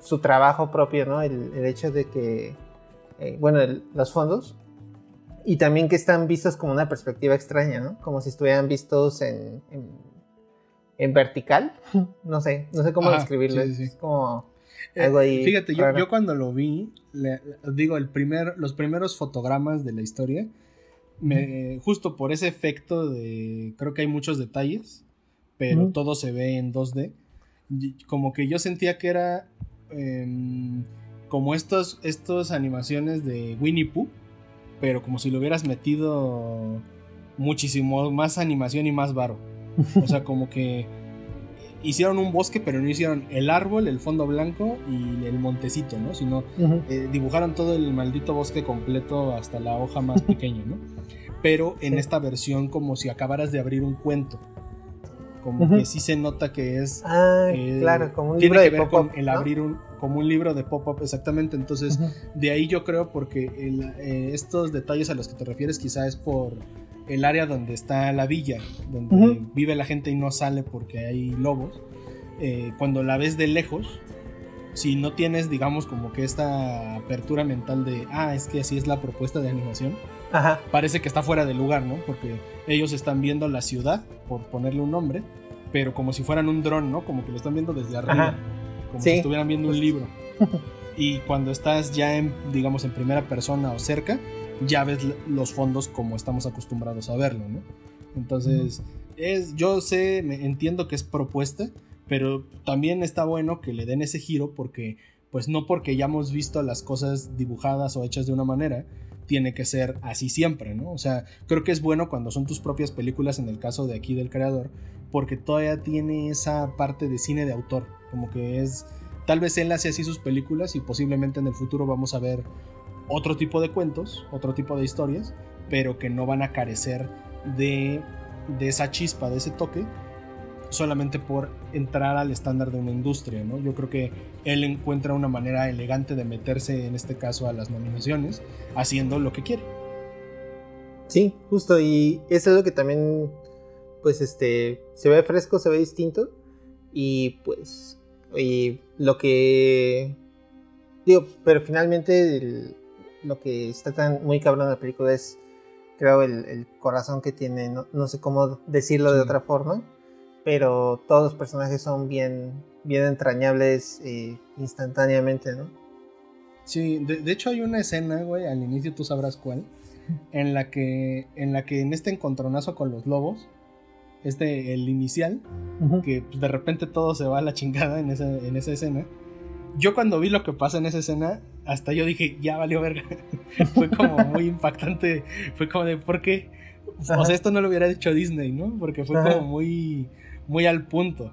su trabajo propio, ¿no? El, hecho de que, eh, bueno, los fondos, y también que están vistos como una perspectiva extraña, ¿no? Como si estuvieran vistos en, en, vertical, [laughs] no sé, no sé cómo describirlo, es como... Eh, algo ahí fíjate, yo, cuando lo vi, digo, el primer, los primeros fotogramas de la historia, me, justo por ese efecto de, creo que hay muchos detalles, pero todo se ve en 2D como que yo sentía que era em, como estos, estos animaciones de Winnie Pooh, pero como si lo hubieras metido muchísimo más animación y más varo. O sea, como que hicieron un bosque, pero no hicieron el árbol, el fondo blanco y el montecito, ¿no? Sino eh, dibujaron todo el maldito bosque completo hasta la hoja más pequeña, ¿no? Pero en esta versión como si acabaras de abrir un cuento. Como que sí se nota que es ah, claro como un libro de que ver con el abrir un como un libro de pop-up exactamente. Entonces de ahí yo creo porque eh, estos detalles a los que te refieres quizá es por el área donde está la villa donde vive la gente y no sale porque hay lobos. Eh, cuando la ves de lejos si no tienes digamos como que esta apertura mental de ah es que así es la propuesta de animación parece que está fuera de lugar, ¿no? Porque ellos están viendo la ciudad, por ponerle un nombre, pero como si fueran un dron, ¿no? Como que lo están viendo desde arriba, como si estuvieran viendo un libro. [laughs] y cuando estás ya en, digamos, en primera persona o cerca, ya ves los fondos como estamos acostumbrados a verlo, ¿no? Entonces, es, yo sé, me, entiendo que es propuesta, pero también está bueno que le den ese giro porque, pues no porque ya hemos visto las cosas dibujadas o hechas de una manera, tiene que ser así siempre, ¿no? O sea, creo que es bueno cuando son tus propias películas, en el caso de aquí del creador, porque todavía tiene esa parte de cine de autor, como que es, tal vez él hace así sus películas y posiblemente en el futuro vamos a ver otro tipo de cuentos, otro tipo de historias, pero que no van a carecer de, de esa chispa, de ese toque, solamente por entrar al estándar de una industria, ¿no? Yo creo que él encuentra una manera elegante de meterse, en este caso, a las nominaciones, haciendo lo que quiere. Sí, justo, y eso es lo que también, pues, este, se ve fresco, se ve distinto, y pues, y lo que, digo, pero finalmente lo que está tan muy cabrón en la película es, creo, el, corazón que tiene, no, sé cómo decirlo de otra forma, pero todos los personajes son bien, bien entrañables eh, instantáneamente, ¿no? Sí, de, hecho hay una escena, güey, al inicio tú sabrás cuál, [laughs] en la que en la que en este encontronazo con los lobos, este el inicial, que pues, de repente todo se va a la chingada en esa, en esa escena. Yo cuando vi lo que pasa en esa escena, hasta yo dije, ya valió verga. [laughs] fue como [laughs] muy impactante, fue como de, ¿por qué? O sea, esto no lo hubiera hecho Disney, ¿no? Porque fue como muy muy al punto.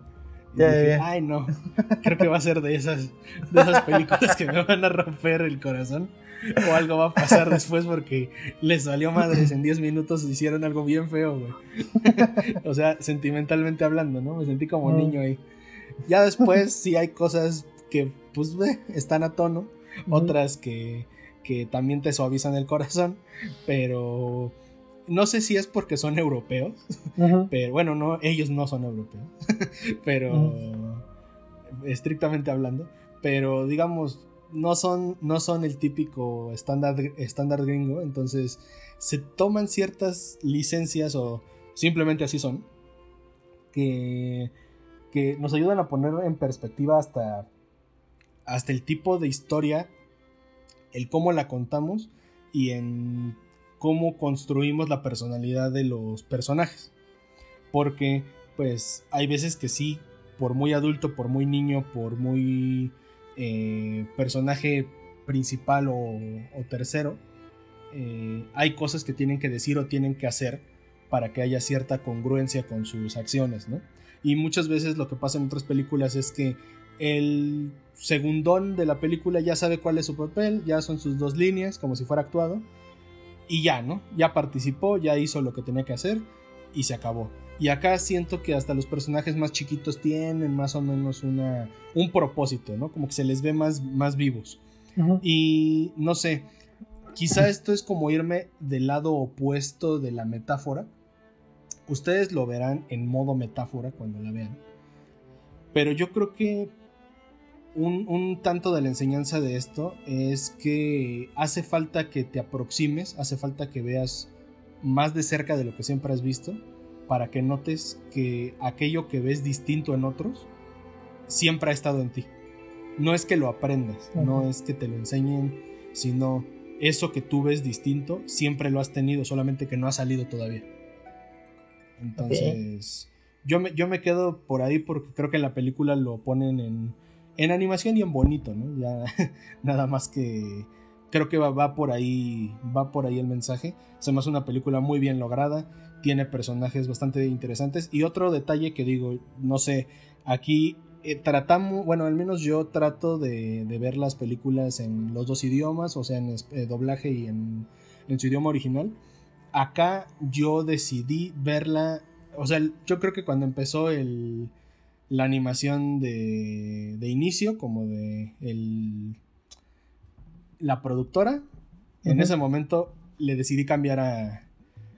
Y dije, ay no, creo que va a ser de esas, de esas películas que me van a romper el corazón. O algo va a pasar después porque les salió madres. En 10 minutos hicieron algo bien feo, güey. [laughs] o sea, sentimentalmente hablando, ¿no? Me sentí como mm. niño ahí. Ya después sí hay cosas que, pues, ve, están a tono. Otras que, que también te suavizan el corazón. Pero no sé si es porque son europeos, pero bueno, no, ellos no son europeos, [laughs] pero estrictamente hablando, pero digamos, no son, no son el típico estándar, estándar gringo, entonces se toman ciertas licencias o simplemente así son, que, que nos ayudan a poner en perspectiva hasta, hasta el tipo de historia, el cómo la contamos y en cómo construimos la personalidad de los personajes. Porque, pues, hay veces que sí, por muy adulto, por muy niño, por muy eh, personaje principal o, tercero, eh, hay cosas que tienen que decir o tienen que hacer para que haya cierta congruencia con sus acciones, ¿no? Y muchas veces lo que pasa en otras películas es que el segundón de la película ya sabe cuál es su papel, ya son sus dos líneas, como si fuera actuado, y ya, ¿no? Ya participó, ya hizo lo que tenía que hacer y se acabó. Y acá siento que hasta los personajes más chiquitos tienen más o menos una, un propósito, ¿no? Como que se les ve más, más vivos. Y no sé, quizá esto es como irme del lado opuesto de la metáfora. Ustedes lo verán en modo metáfora cuando la vean. Pero yo creo que un, tanto de la enseñanza de esto es que hace falta que te aproximes, hace falta que veas más de cerca de lo que siempre has visto, para que notes que aquello que ves distinto en otros siempre ha estado en ti. No es que lo aprendas, no es que te lo enseñen, sino eso que tú ves distinto siempre lo has tenido, solamente que no ha salido todavía. Entonces, yo, me, yo me quedo por ahí porque creo que en la película lo ponen en en animación y en bonito, ¿no? Ya [laughs] nada más que creo que va, por ahí va por ahí el mensaje. Se me hace una película muy bien lograda, tiene personajes bastante interesantes y otro detalle que digo, no sé, aquí eh, tratamos, bueno, al menos yo trato de, ver las películas en los dos idiomas, o sea, en eh, doblaje y en, en su idioma original. Acá yo decidí verla o sea, yo creo que cuando empezó el, la animación de, de inicio, como de el, la productora, en ese momento le decidí cambiar a,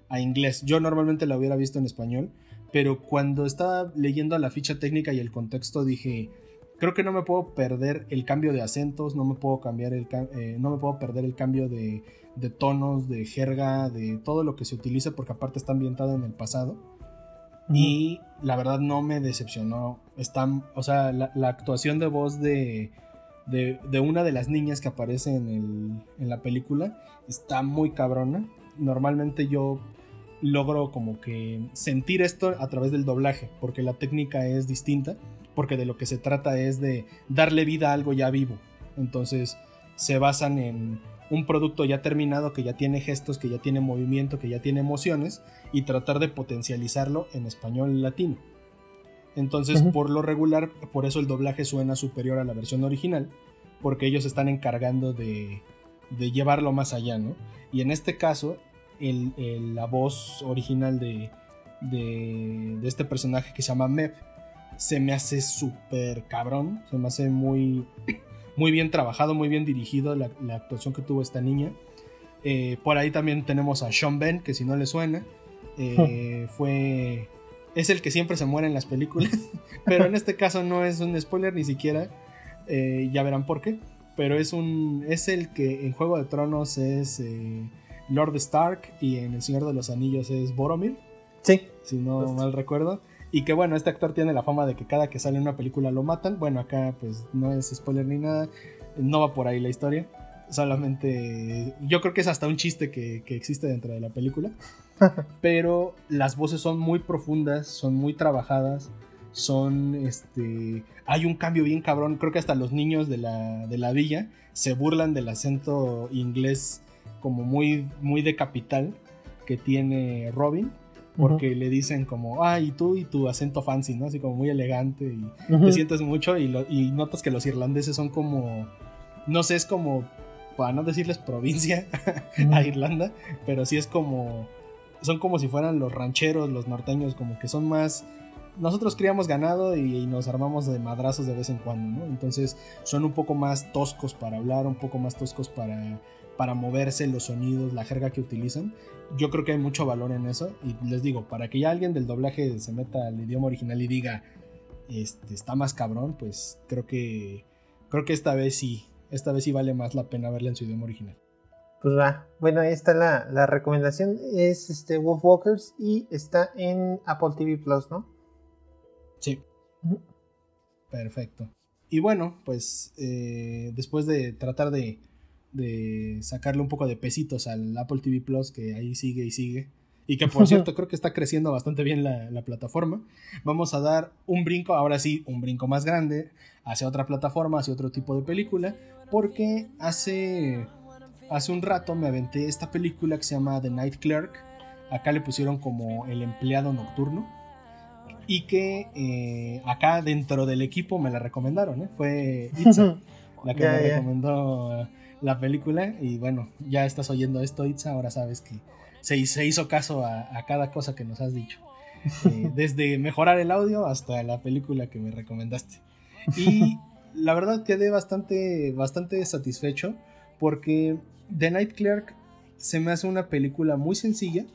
a inglés. Yo normalmente la hubiera visto en español, pero cuando estaba leyendo la ficha técnica y el contexto dije, creo que no me puedo perder el cambio de acentos, no me puedo cambiar el eh, no me puedo perder el cambio de, de, tonos, de jerga, de todo lo que se utiliza, porque aparte está ambientado en el pasado. Y la verdad no me decepcionó. Está, o sea, la, actuación de voz de, de, de, una de las niñas que aparece en, el, en la película está muy cabrona. Normalmente yo logro como que sentir esto a través del doblaje, porque la técnica es distinta porque de lo que se trata es de darle vida a algo ya vivo. Entonces se basan en un producto ya terminado que ya tiene gestos, que ya tiene movimiento, que ya tiene emociones y tratar de potencializarlo en español latino. Entonces, por lo regular, por eso el doblaje suena superior a la versión original, porque ellos están encargando de, llevarlo más allá, ¿no? Y en este caso, la voz original de, de, este personaje que se llama Mep se me hace súper cabrón, se me hace muy, muy bien trabajado, muy bien dirigido la, actuación que tuvo esta niña. Eh, por ahí también tenemos a Sean Ben, que si no le suena, eh, [laughs] fue... Es el que siempre se muere en las películas, [laughs] pero en este caso no es un spoiler ni siquiera, eh, ya verán por qué, pero es, un, es el que en Juego de Tronos es Lord Stark y en El Señor de los Anillos es Boromir. Sí. Si no mal recuerdo. Y que bueno, este actor tiene la fama de que cada que sale en una película lo matan. Bueno, acá pues no es spoiler ni nada. No va por ahí la historia. Solamente yo creo que es hasta un chiste que, existe dentro de la película. [laughs] Pero las voces son muy profundas, son muy trabajadas. Son este. Hay un cambio bien cabrón. Creo que hasta los niños de la, de la villa se burlan del acento inglés como muy, muy de capital que tiene Robin porque le dicen como, ah, y tú y tu acento fancy, ¿no? Así como muy elegante y te sientes mucho y, y, notas que los irlandeses son como, no sé, es como, para no decirles provincia [laughs] a Irlanda, pero sí es como, son como si fueran los rancheros, los norteños, como que son más... Nosotros criamos ganado y, nos armamos de madrazos de vez en cuando, ¿no? Entonces son un poco más toscos para hablar, un poco más toscos para, para moverse, los sonidos, la jerga que utilizan yo creo que hay mucho valor en eso. Y les digo, para que ya alguien del doblaje se meta al idioma original y diga, este, está más cabrón, pues creo que, creo que esta vez sí, esta vez sí vale más la pena verla en su idioma original. Pues va, bueno, ahí está la, la recomendación, es este Wolf Walkers y está en Apple TV Plus, ¿no? Sí. Perfecto. Y bueno, pues eh, después de tratar de de sacarle un poco de pesitos al Apple TV Plus, que ahí sigue y sigue. Y que por cierto [laughs] creo que está creciendo bastante bien la, plataforma. Vamos a dar un brinco, ahora sí, un brinco más grande hacia otra plataforma, hacia otro tipo de película. Porque hace, hace un rato me aventé esta película que se llama The Night Clerk. Acá le pusieron como el empleado nocturno. Y que eh, acá dentro del equipo me la recomendaron. ¿eh? Fue Itza [laughs] la que me recomendó la película. Y bueno, ya estás oyendo esto, Itza, ahora sabes que se, se hizo caso a, cada cosa que nos has dicho. [laughs] Eh, desde mejorar el audio hasta la película que me recomendaste. Y la verdad quedé bastante, bastante satisfecho porque The Night Clerk se me hace una película muy sencilla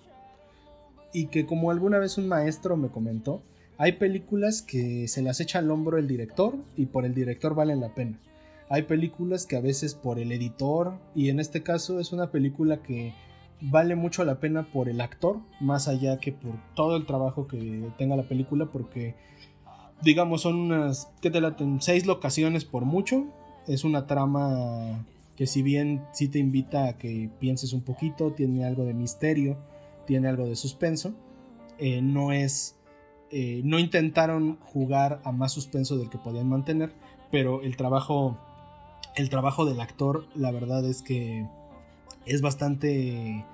y que como alguna vez un maestro me comentó, hay películas que se las echa al hombro el director y por el director valen la pena. Hay películas que a veces por el editor, y en este caso es una película que vale mucho la pena por el actor, más allá que por todo el trabajo que tenga la película, porque digamos son unas, ¿qué te laten? Seis locaciones por mucho. Es una trama que si bien sí te invita a que pienses un poquito, tiene algo de misterio, tiene algo de suspenso, eh, no es... Eh, no intentaron jugar a más suspenso del que podían mantener, pero el trabajo el trabajo del actor, la verdad es que es bastante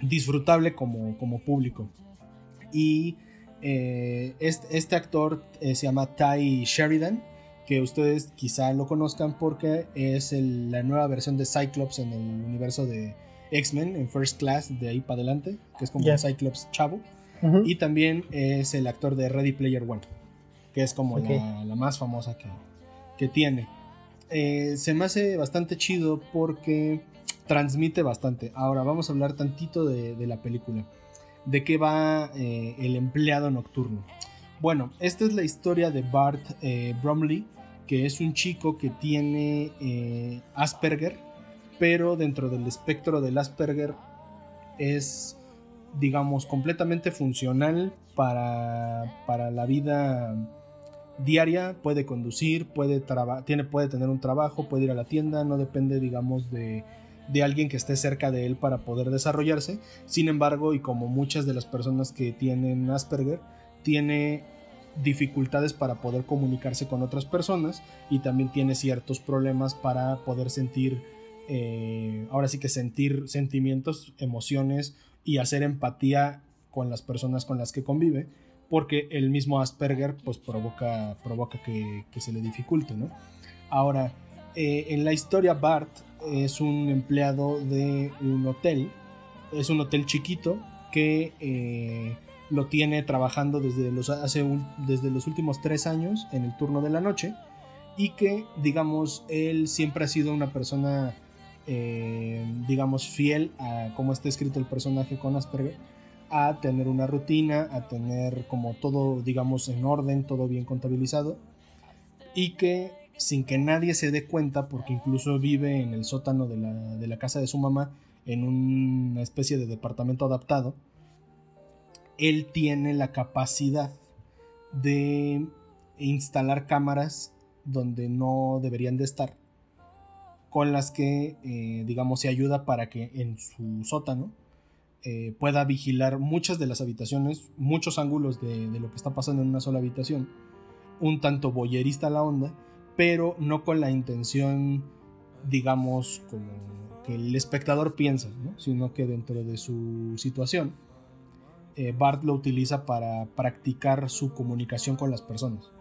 disfrutable como, como público. Y eh, este, actor eh, se llama Ty Sheridan, que ustedes quizá lo conozcan porque es la nueva versión de Cyclops en el universo de X-Men, en First Class, de ahí para adelante, que es como Cyclops chavo. y también es el actor de Ready Player One, que es como la, más famosa que, que tiene. Eh, se me hace bastante chido porque transmite bastante. Ahora vamos a hablar tantito de, la película. ¿De qué va eh, el empleado nocturno? Bueno, esta es la historia de Bart eh, Bromley, que es un chico que tiene Asperger, pero dentro del espectro del Asperger es, digamos, completamente funcional para, para la vida diaria, puede conducir, puede, tiene, puede tener un trabajo, puede ir a la tienda, no depende, digamos, de de alguien que esté cerca de él para poder desarrollarse. Sin embargo, y como muchas de las personas que tienen Asperger, tiene dificultades para poder comunicarse con otras personas y también tiene ciertos problemas para poder sentir, eh, ahora sí que sentir sentimientos, emociones y hacer empatía con las personas con las que convive, porque el mismo Asperger pues provoca, provoca que, se le dificulte, ¿no? Ahora, eh, en la historia Bart es un empleado de un hotel. Es un hotel chiquito que eh, lo tiene trabajando desde los, hace desde los últimos tres años en el turno de la noche y que, digamos, él siempre ha sido una persona, eh, digamos, fiel a cómo está escrito el personaje con Asperger, a tener una rutina, a tener como todo, digamos, en orden, todo bien contabilizado y que sin que nadie se dé cuenta, porque incluso vive en el sótano de la, casa de su mamá, en una especie de departamento adaptado, él tiene la capacidad de instalar cámaras donde no deberían de estar, con las que, eh, digamos, se ayuda para que en su sótano eh, pueda vigilar muchas de las habitaciones, muchos ángulos de, lo que está pasando en una sola habitación, un tanto boyerista la onda, pero no con la intención, digamos, como que el espectador piensa, sino que dentro de su situación, eh, Bart lo utiliza para practicar su comunicación con las personas.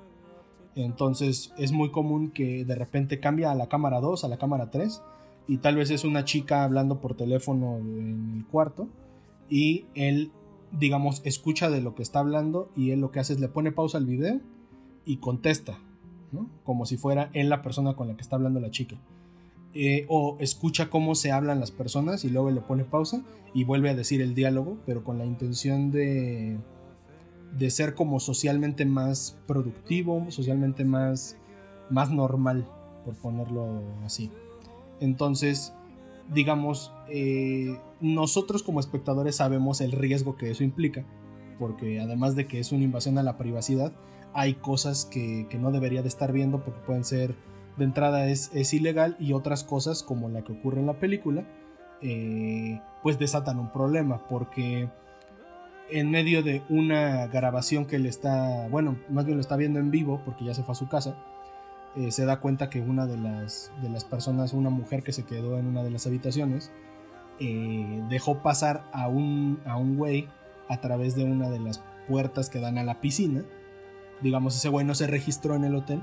Entonces es muy común que de repente cambia a la cámara 2, a la cámara 3, y tal vez es una chica hablando por teléfono en el cuarto, y él, digamos, escucha de lo que está hablando, y él lo que hace es le pone pausa al video y contesta como si fuera él la persona con la que está hablando la chica. Eh, o escucha cómo se hablan las personas y luego le pone pausa y vuelve a decir el diálogo, pero con la intención de, de ser como socialmente más productivo, socialmente más, más normal, por ponerlo así. Entonces, digamos, eh, nosotros como espectadores sabemos el riesgo que eso implica, porque además de que es una invasión a la privacidad, hay cosas que, no debería de estar viendo porque pueden ser, de entrada es, es, ilegal y otras cosas como la que ocurre en la película, eh, pues desatan un problema porque en medio de una grabación que le está, bueno, más bien lo está viendo en vivo porque ya se fue a su casa, eh, se da cuenta que una de las, de las personas, una mujer que se quedó en una de las habitaciones, eh, dejó pasar a un, a un güey a través de una de las puertas que dan a la piscina digamos, ese güey no se registró en el hotel.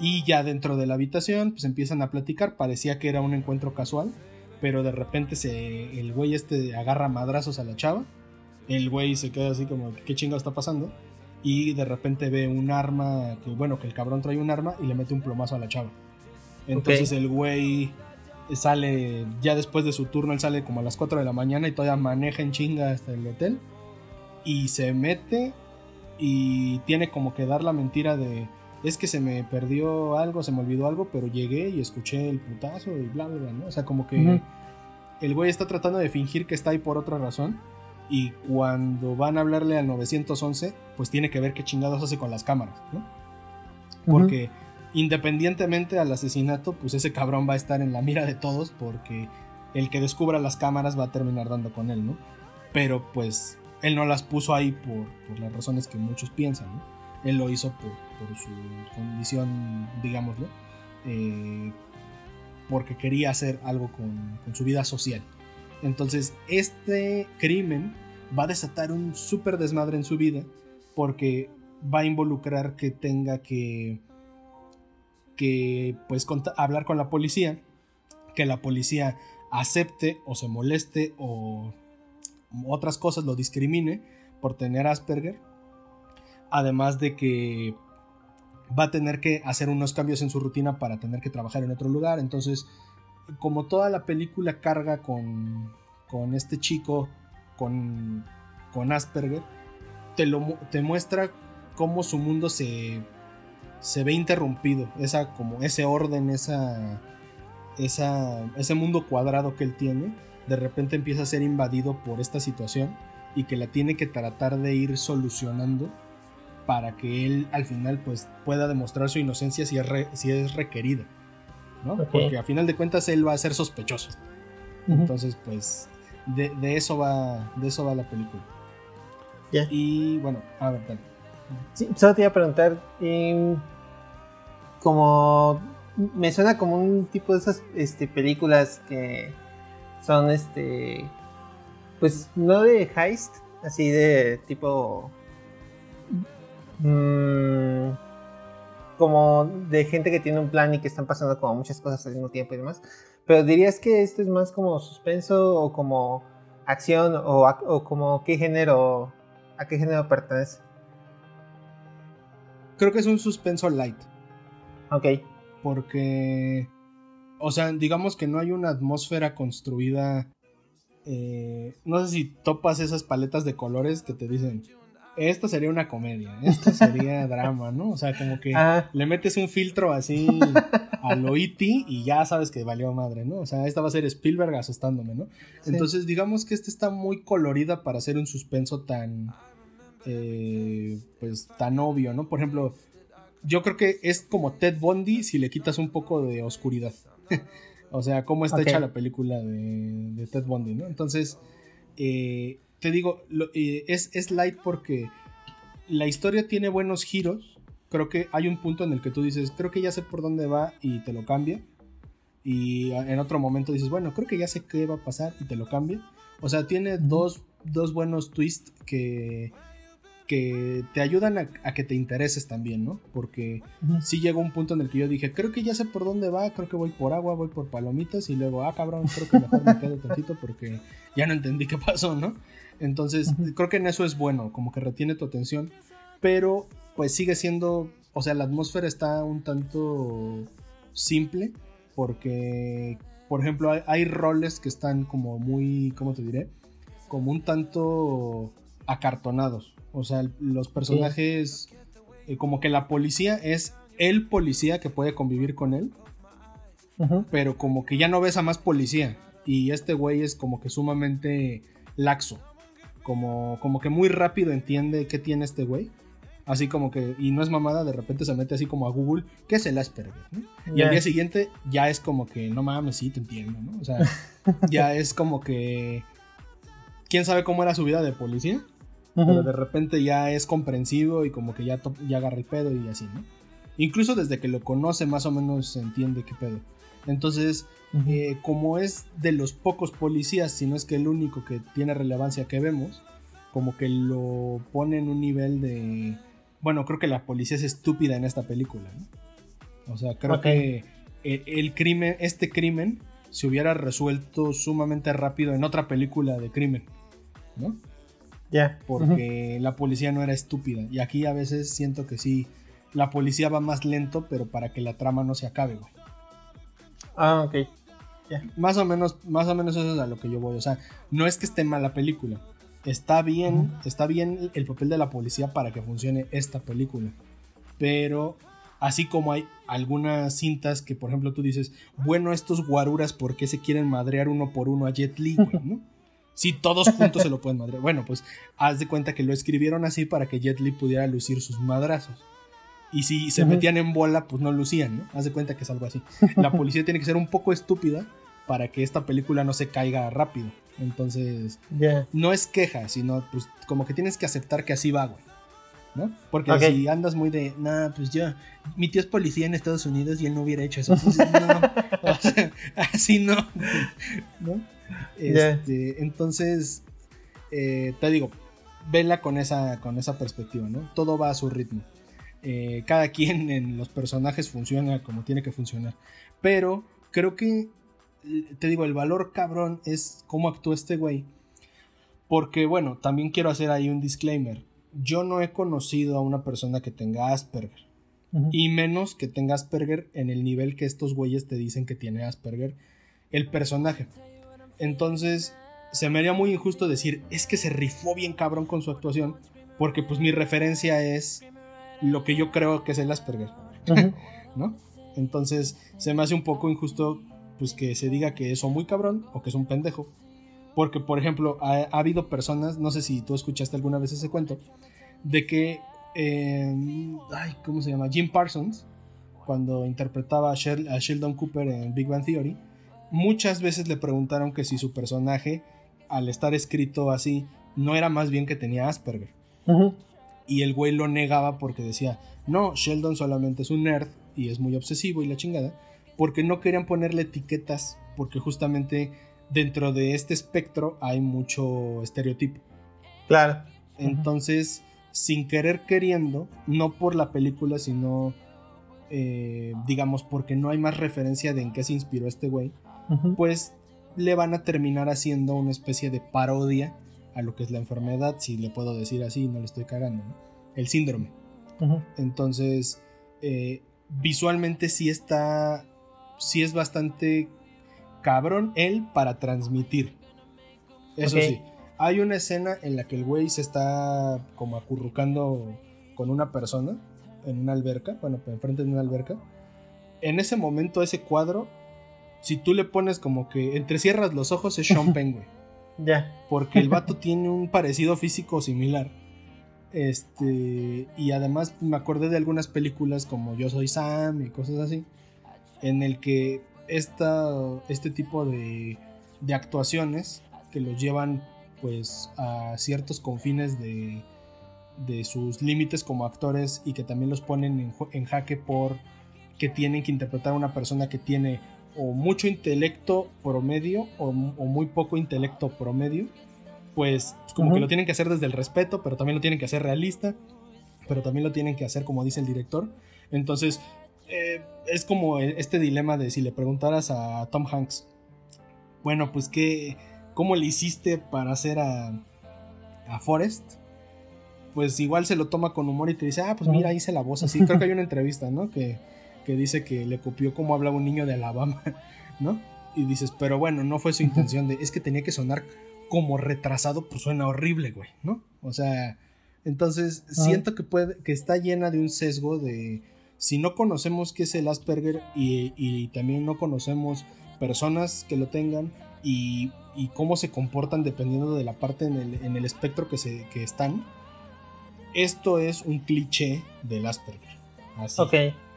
Y ya dentro de la habitación, pues empiezan a platicar. Parecía que era un encuentro casual, pero de repente se, el güey este agarra madrazos a la chava. El güey se queda así como, ¿qué chingado está pasando? Y de repente ve un arma, que bueno, que el cabrón trae un arma y le mete un plomazo a la chava. Entonces el güey sale, ya después de su turno, él sale como a las 4 de la mañana y todavía maneja en chinga hasta el hotel. Y se mete y tiene como que dar la mentira de es que se me perdió algo, se me olvidó algo, pero llegué y escuché el putazo y bla, bla, bla, ¿no? O sea, como que el güey está tratando de fingir que está ahí por otra razón y cuando van a hablarle al 911, pues tiene que ver qué chingados hace con las cámaras, ¿no? Porque independientemente al asesinato, pues ese cabrón va a estar en la mira de todos porque el que descubra las cámaras va a terminar dando con él, ¿no? Pero pues él no las puso ahí por, las razones que muchos piensan, Él lo hizo por, su condición, digámoslo, eh, porque quería hacer algo con, su vida social. Entonces, este crimen va a desatar un súper desmadre en su vida porque va a involucrar que tenga que, que pues, hablar con la policía, que la policía acepte o se moleste o otras cosas lo discrimine por tener Asperger. Además de que va a tener que hacer unos cambios en su rutina para tener que trabajar en otro lugar. Entonces, como toda la película carga con, con este chico, con, con Asperger, te, lo, te muestra cómo su mundo se, se ve interrumpido. Esa, como ese orden, esa, esa, ese mundo cuadrado que él tiene, de repente empieza a ser invadido por esta situación y que la tiene que tratar de ir solucionando para que él al final pues pueda demostrar su inocencia si es, si es requerida. ¿No? Porque a final de cuentas él va a ser sospechoso. Entonces pues de, eso va de eso va la película. Y bueno, a ver, dale. Sí, solo te iba a preguntar, como me suena como un tipo de esas este, películas que son este pues no de heist, así de tipo Mm, como de gente que tiene un plan y que están pasando como muchas cosas al mismo tiempo y demás. Pero dirías que esto es más como suspenso o como acción o, como qué género, a qué género pertenece. Creo que es un suspenso light. Ok. Porque, o sea, digamos que no hay una atmósfera construida. Eh, no sé si topas esas paletas de colores que te dicen, esto sería una comedia, esto sería [laughs] drama, ¿no? O sea, como que ah. le metes un filtro así a lo e y ya sabes que valió madre, ¿no? O sea, esta va a ser Spielberg asustándome, ¿no? Entonces, digamos que este está muy colorida para hacer un suspenso tan, eh, pues, tan obvio, ¿no? Por ejemplo, yo creo que es como Ted Bundy si le quitas un poco de oscuridad. [laughs] o sea, cómo está hecha la película de, de Ted Bundy, ¿no? Entonces, eh, te digo, eh, es, es light porque la historia tiene buenos giros. Creo que hay un punto en el que tú dices, creo que ya sé por dónde va y te lo cambia. Y en otro momento dices, bueno, creo que ya sé qué va a pasar y te lo cambia. O sea, tiene dos, dos buenos twists que, que te ayudan a, que te intereses también, ¿no? Porque sí llegó un punto en el que yo dije, creo que ya sé por dónde va, creo que voy por agua, voy por palomitas y luego, ah, cabrón, creo que mejor me quedo tantito porque ya no entendí qué pasó, ¿no? Entonces, creo que en eso es bueno, como que retiene tu atención, pero pues sigue siendo, o sea, la atmósfera está un tanto simple porque, por ejemplo, hay, roles que están como muy, ¿cómo te diré? Como un tanto acartonados. O sea, los personajes, eh, como que la policía es el policía que puede convivir con él, pero como que ya no ves a más policía. Y este güey es como que sumamente laxo como, como que muy rápido entiende qué tiene este güey. Así como que, y no es mamada, de repente se mete así como a Google, ¿qué es el Asperger? Y al día siguiente ya es como que, no mames, sí, te entiendo, ¿no? O sea, [laughs] ya es como que, ¿quién sabe cómo era su vida de policía? Pero de repente ya es comprensivo y como que ya, ya agarra el pedo y así, ¿no? Incluso desde que lo conoce más o menos se entiende qué pedo. Entonces, eh, como es de los pocos policías, si no es que el único que tiene relevancia que vemos, como que lo pone en un nivel de... Bueno, creo que la policía es estúpida en esta película, ¿no? O sea, creo que el, crimen, este crimen, se hubiera resuelto sumamente rápido en otra película de crimen, ¿no? Ya. Porque la policía no era estúpida. Y aquí a veces siento que sí, la policía va más lento, pero para que la trama no se acabe, güey. Ah, ok. Más o menos, más o menos eso es a lo que yo voy. O sea, no es que esté mal la película. Está bien, está bien el papel de la policía para que funcione esta película. Pero así como hay algunas cintas que, por ejemplo, tú dices, bueno, estos guaruras, ¿por qué se quieren madrear uno por uno a Jet Li, ¿no? [laughs] Si todos juntos se lo pueden madrear. Bueno, pues haz de cuenta que lo escribieron así para que Jet Li pudiera lucir sus madrazos. Y si se metían en bola, pues no lucían, ¿no? Haz de cuenta que es algo así. La policía tiene que ser un poco estúpida para que esta película no se caiga rápido. Entonces, no es queja, sino pues como que tienes que aceptar que así va, güey. ¿No? Porque si andas muy de, nah, pues yo, mi tío es policía en Estados Unidos y él no hubiera hecho eso. Entonces, no, [laughs] [laughs] así no. ¿No? Este, entonces, eh, te digo, vela con esa, con esa perspectiva, ¿no? Todo va a su ritmo. Eh, cada quien en los personajes funciona como tiene que funcionar. Pero creo que, te digo, el valor cabrón es cómo actúa este güey. Porque, bueno, también quiero hacer ahí un disclaimer. Yo no he conocido a una persona que tenga Asperger. Y menos que tenga Asperger en el nivel que estos güeyes te dicen que tiene Asperger el personaje. Entonces, se me haría muy injusto decir, es que se rifó bien cabrón con su actuación, porque pues mi referencia es lo que yo creo que es el Asperger, [laughs] ¿no? Entonces, se me hace un poco injusto pues que se diga que es o muy cabrón o que es un pendejo. Porque, por ejemplo, ha, habido personas, no sé si tú escuchaste alguna vez ese cuento, de que, eh, ay, ¿cómo se llama? Jim Parsons, cuando interpretaba a, a Sheldon Cooper en Big Bang Theory, muchas veces le preguntaron que si su personaje, al estar escrito así, no era más bien que tenía Asperger. Y el güey lo negaba porque decía, no, Sheldon solamente es un nerd y es muy obsesivo y la chingada, porque no querían ponerle etiquetas, porque justamente dentro de este espectro hay mucho estereotipo. Claro. Entonces, sin querer queriendo, no por la película, sino, eh, digamos, porque no hay más referencia de en qué se inspiró este güey, pues le van a terminar haciendo una especie de parodia a lo que es la enfermedad, si le puedo decir así, no le estoy cagando, el síndrome. Entonces, eh, visualmente sí está, sí es bastante cabrón él para transmitir. Eso sí, hay una escena en la que el güey se está como acurrucando con una persona en una alberca, bueno, enfrente de una alberca. En ese momento ese cuadro si tú le pones como que entrecierras los ojos es Sean [laughs] Penn, Ya. Porque el [laughs] vato tiene un parecido físico similar. Este, y además me acordé de algunas películas como Yo Soy Sam y cosas así, en el que esta, este tipo de, de actuaciones que los llevan pues a ciertos confines de, de sus límites como actores y que también los ponen en, en jaque por que tienen que interpretar a una persona que tiene o mucho intelecto promedio o, muy poco intelecto promedio, pues como que lo tienen que hacer desde el respeto, pero también lo tienen que hacer realista, pero también lo tienen que hacer como dice el director. Entonces, eh, es como este dilema de si le preguntaras a Tom Hanks, bueno, pues qué, ¿cómo le hiciste para hacer a, a Forrest? Pues igual se lo toma con humor y te dice, ah, pues mira, hice la voz así. Creo que hay una entrevista, ¿no? Que que dice que le copió cómo hablaba un niño de Alabama, [laughs] ¿no? Y dices, pero bueno, no fue su intención de, es que tenía que sonar como retrasado, pues suena horrible, güey, ¿no? O sea, entonces ah. siento que puede, que está llena de un sesgo de, si no conocemos qué es el Asperger y, también no conocemos personas que lo tengan y, cómo se comportan dependiendo de la parte en el, en el espectro que, se, que están, esto es un cliché del Asperger. Así. Ok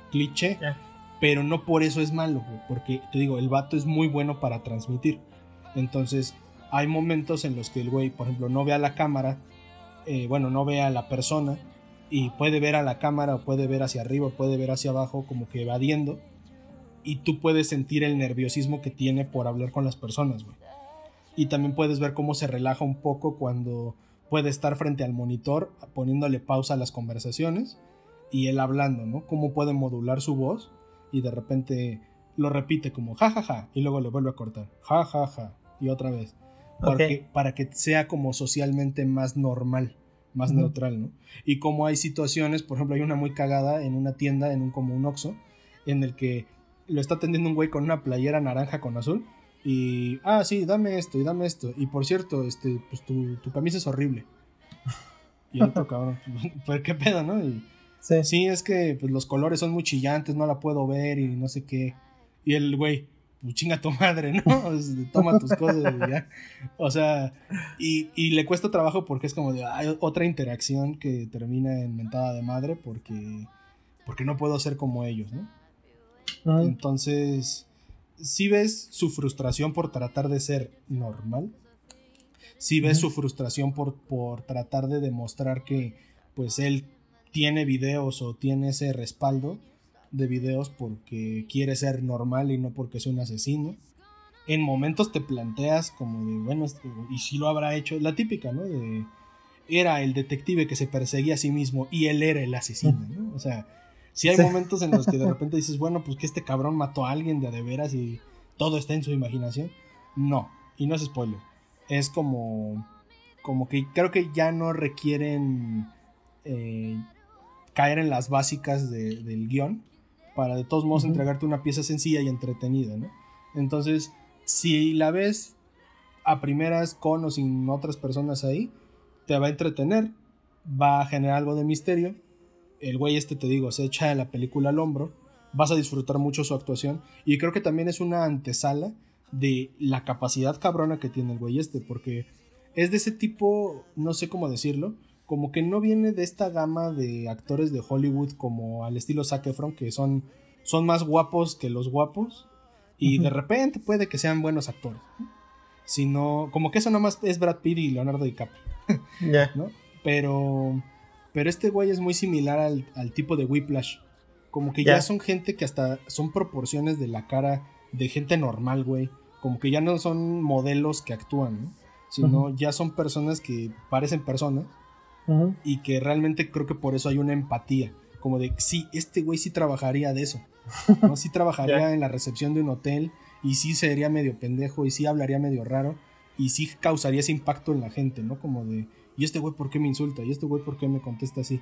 cliché, pero no por eso es malo, porque te digo, el vato es muy bueno para transmitir. Entonces, hay momentos en los que el güey, por ejemplo, no ve a la cámara, eh, bueno, no ve a la persona y puede ver a la cámara o puede ver hacia arriba, puede ver hacia abajo, como que evadiendo. Y tú puedes sentir el nerviosismo que tiene por hablar con las personas, güey. Y también puedes ver cómo se relaja un poco cuando puede estar frente al monitor poniéndole pausa a las conversaciones y él hablando, ¿no? Cómo puede modular su voz y de repente lo repite como jajaja ja, ja, y luego le vuelve a cortar jajaja ja, y otra vez. Porque, Para que sea como socialmente más normal, más neutral, ¿no? Y como hay situaciones, por ejemplo, hay una muy cagada en una tienda, en un como un Oxxo, en el que lo está atendiendo un güey con una playera naranja con azul y, ah, sí, dame esto y dame esto. Y por cierto, este, pues tu, tu camisa es horrible. Y otro [laughs] cabrón, [laughs] pues qué pedo, ¿no? Y, Sí. es que pues, los colores son muy chillantes, no la puedo ver y no sé qué. Y el güey, pues chinga tu madre, ¿no? [laughs] Toma tus cosas y ya. O sea, y, le cuesta trabajo porque es como de hay otra interacción que termina en mentada de madre porque, porque no puedo ser como ellos, ¿no? Entonces, si ves su frustración por tratar de ser normal, si ves su frustración por, por tratar de demostrar que pues él tiene videos o tiene ese respaldo de videos porque quiere ser normal y no porque es un asesino. En momentos te planteas como de, bueno, y si lo habrá hecho, la típica, ¿no? De, era el detective que se perseguía a sí mismo y él era el asesino, ¿no? O sea, si hay momentos en los que de [laughs] repente dices, bueno, pues que este cabrón mató a alguien de de veras y todo está en su imaginación. No, y no es spoiler. Es como como que creo que ya no requieren eh, caer en las básicas del guion para de todos modos entregarte una pieza sencilla y entretenida, ¿no? Entonces, si la ves a primeras con o sin otras personas ahí, te va a entretener, va a generar algo de misterio. El güey este, te digo, se echa la película al hombro, vas a disfrutar mucho su actuación y creo que también es una antesala de la capacidad cabrona que tiene el güey este, porque es de ese tipo, no sé cómo decirlo, como que no viene de esta gama de actores de Hollywood como al estilo Zac Efron, que son, son más guapos que los guapos, y de repente puede que sean buenos actores. Sino, como que eso nomás es Brad Pitt y Leonardo DiCaprio. [laughs] Ya. ¿no? Pero, pero este güey es muy similar al, tipo de Whiplash. Como que ya son gente que hasta son proporciones de la cara de gente normal, güey. Como que ya no son modelos que actúan, ¿no? Sino ya son personas que parecen personas. Y que realmente creo que por eso hay una empatía. Como de, sí, este güey sí trabajaría de eso. ¿no? Sí [laughs] trabajaría en la recepción de un hotel. Y sí sería medio pendejo. Y sí hablaría medio raro. Y sí causaría ese impacto en la gente, ¿no? Como de, ¿y este güey por qué me insulta? ¿Y este güey por qué me contesta así?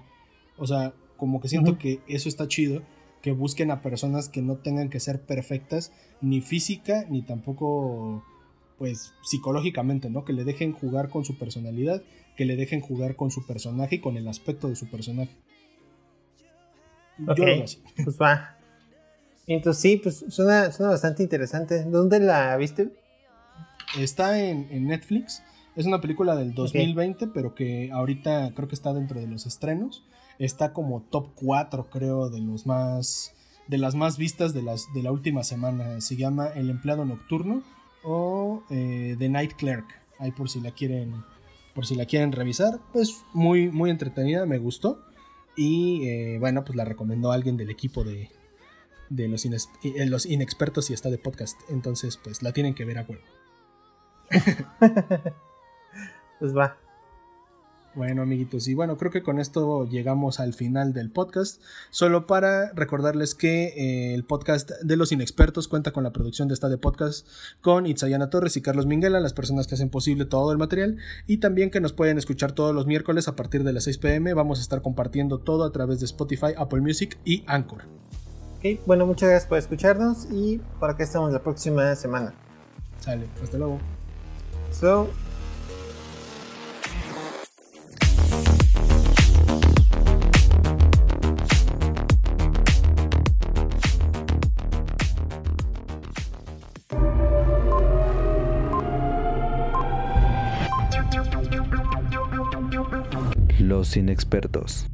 O sea, como que siento que eso está chido, que busquen a personas que no tengan que ser perfectas, ni física, ni tampoco, pues, psicológicamente, ¿no? Que le dejen jugar con su personalidad, que le dejen jugar con su personaje y con el aspecto de su personaje. Yo así. Pues va. Entonces sí, pues suena, suena bastante interesante. ¿Dónde la viste? Está en, en Netflix. Es una película del 2020, pero que ahorita creo que está dentro de los estrenos. Está como top 4, creo, de los más. de las más vistas de, las, de la última semana. Se llama El empleado nocturno o eh, The Night Clerk. Ahí por si la quieren. Por si la quieren revisar. Pues muy, muy entretenida, me gustó. Y eh, bueno, pues la recomendó alguien del equipo de, de los, eh, los inexpertos y está de podcast. Entonces, pues la tienen que ver a huevo. [laughs] pues va. Bueno, amiguitos, y bueno, creo que con esto llegamos al final del podcast. Solo para recordarles que eh, el podcast de los inexpertos cuenta con la producción de esta de podcast con Itzayana Torres y Carlos Minguela, las personas que hacen posible todo el material, y también que nos pueden escuchar todos los miércoles a partir de las 6 pm. Vamos a estar compartiendo todo a través de Spotify, Apple Music y Anchor. Ok, bueno, muchas gracias por escucharnos y para que estamos la próxima semana. Sale, hasta luego. So, Los inexpertos.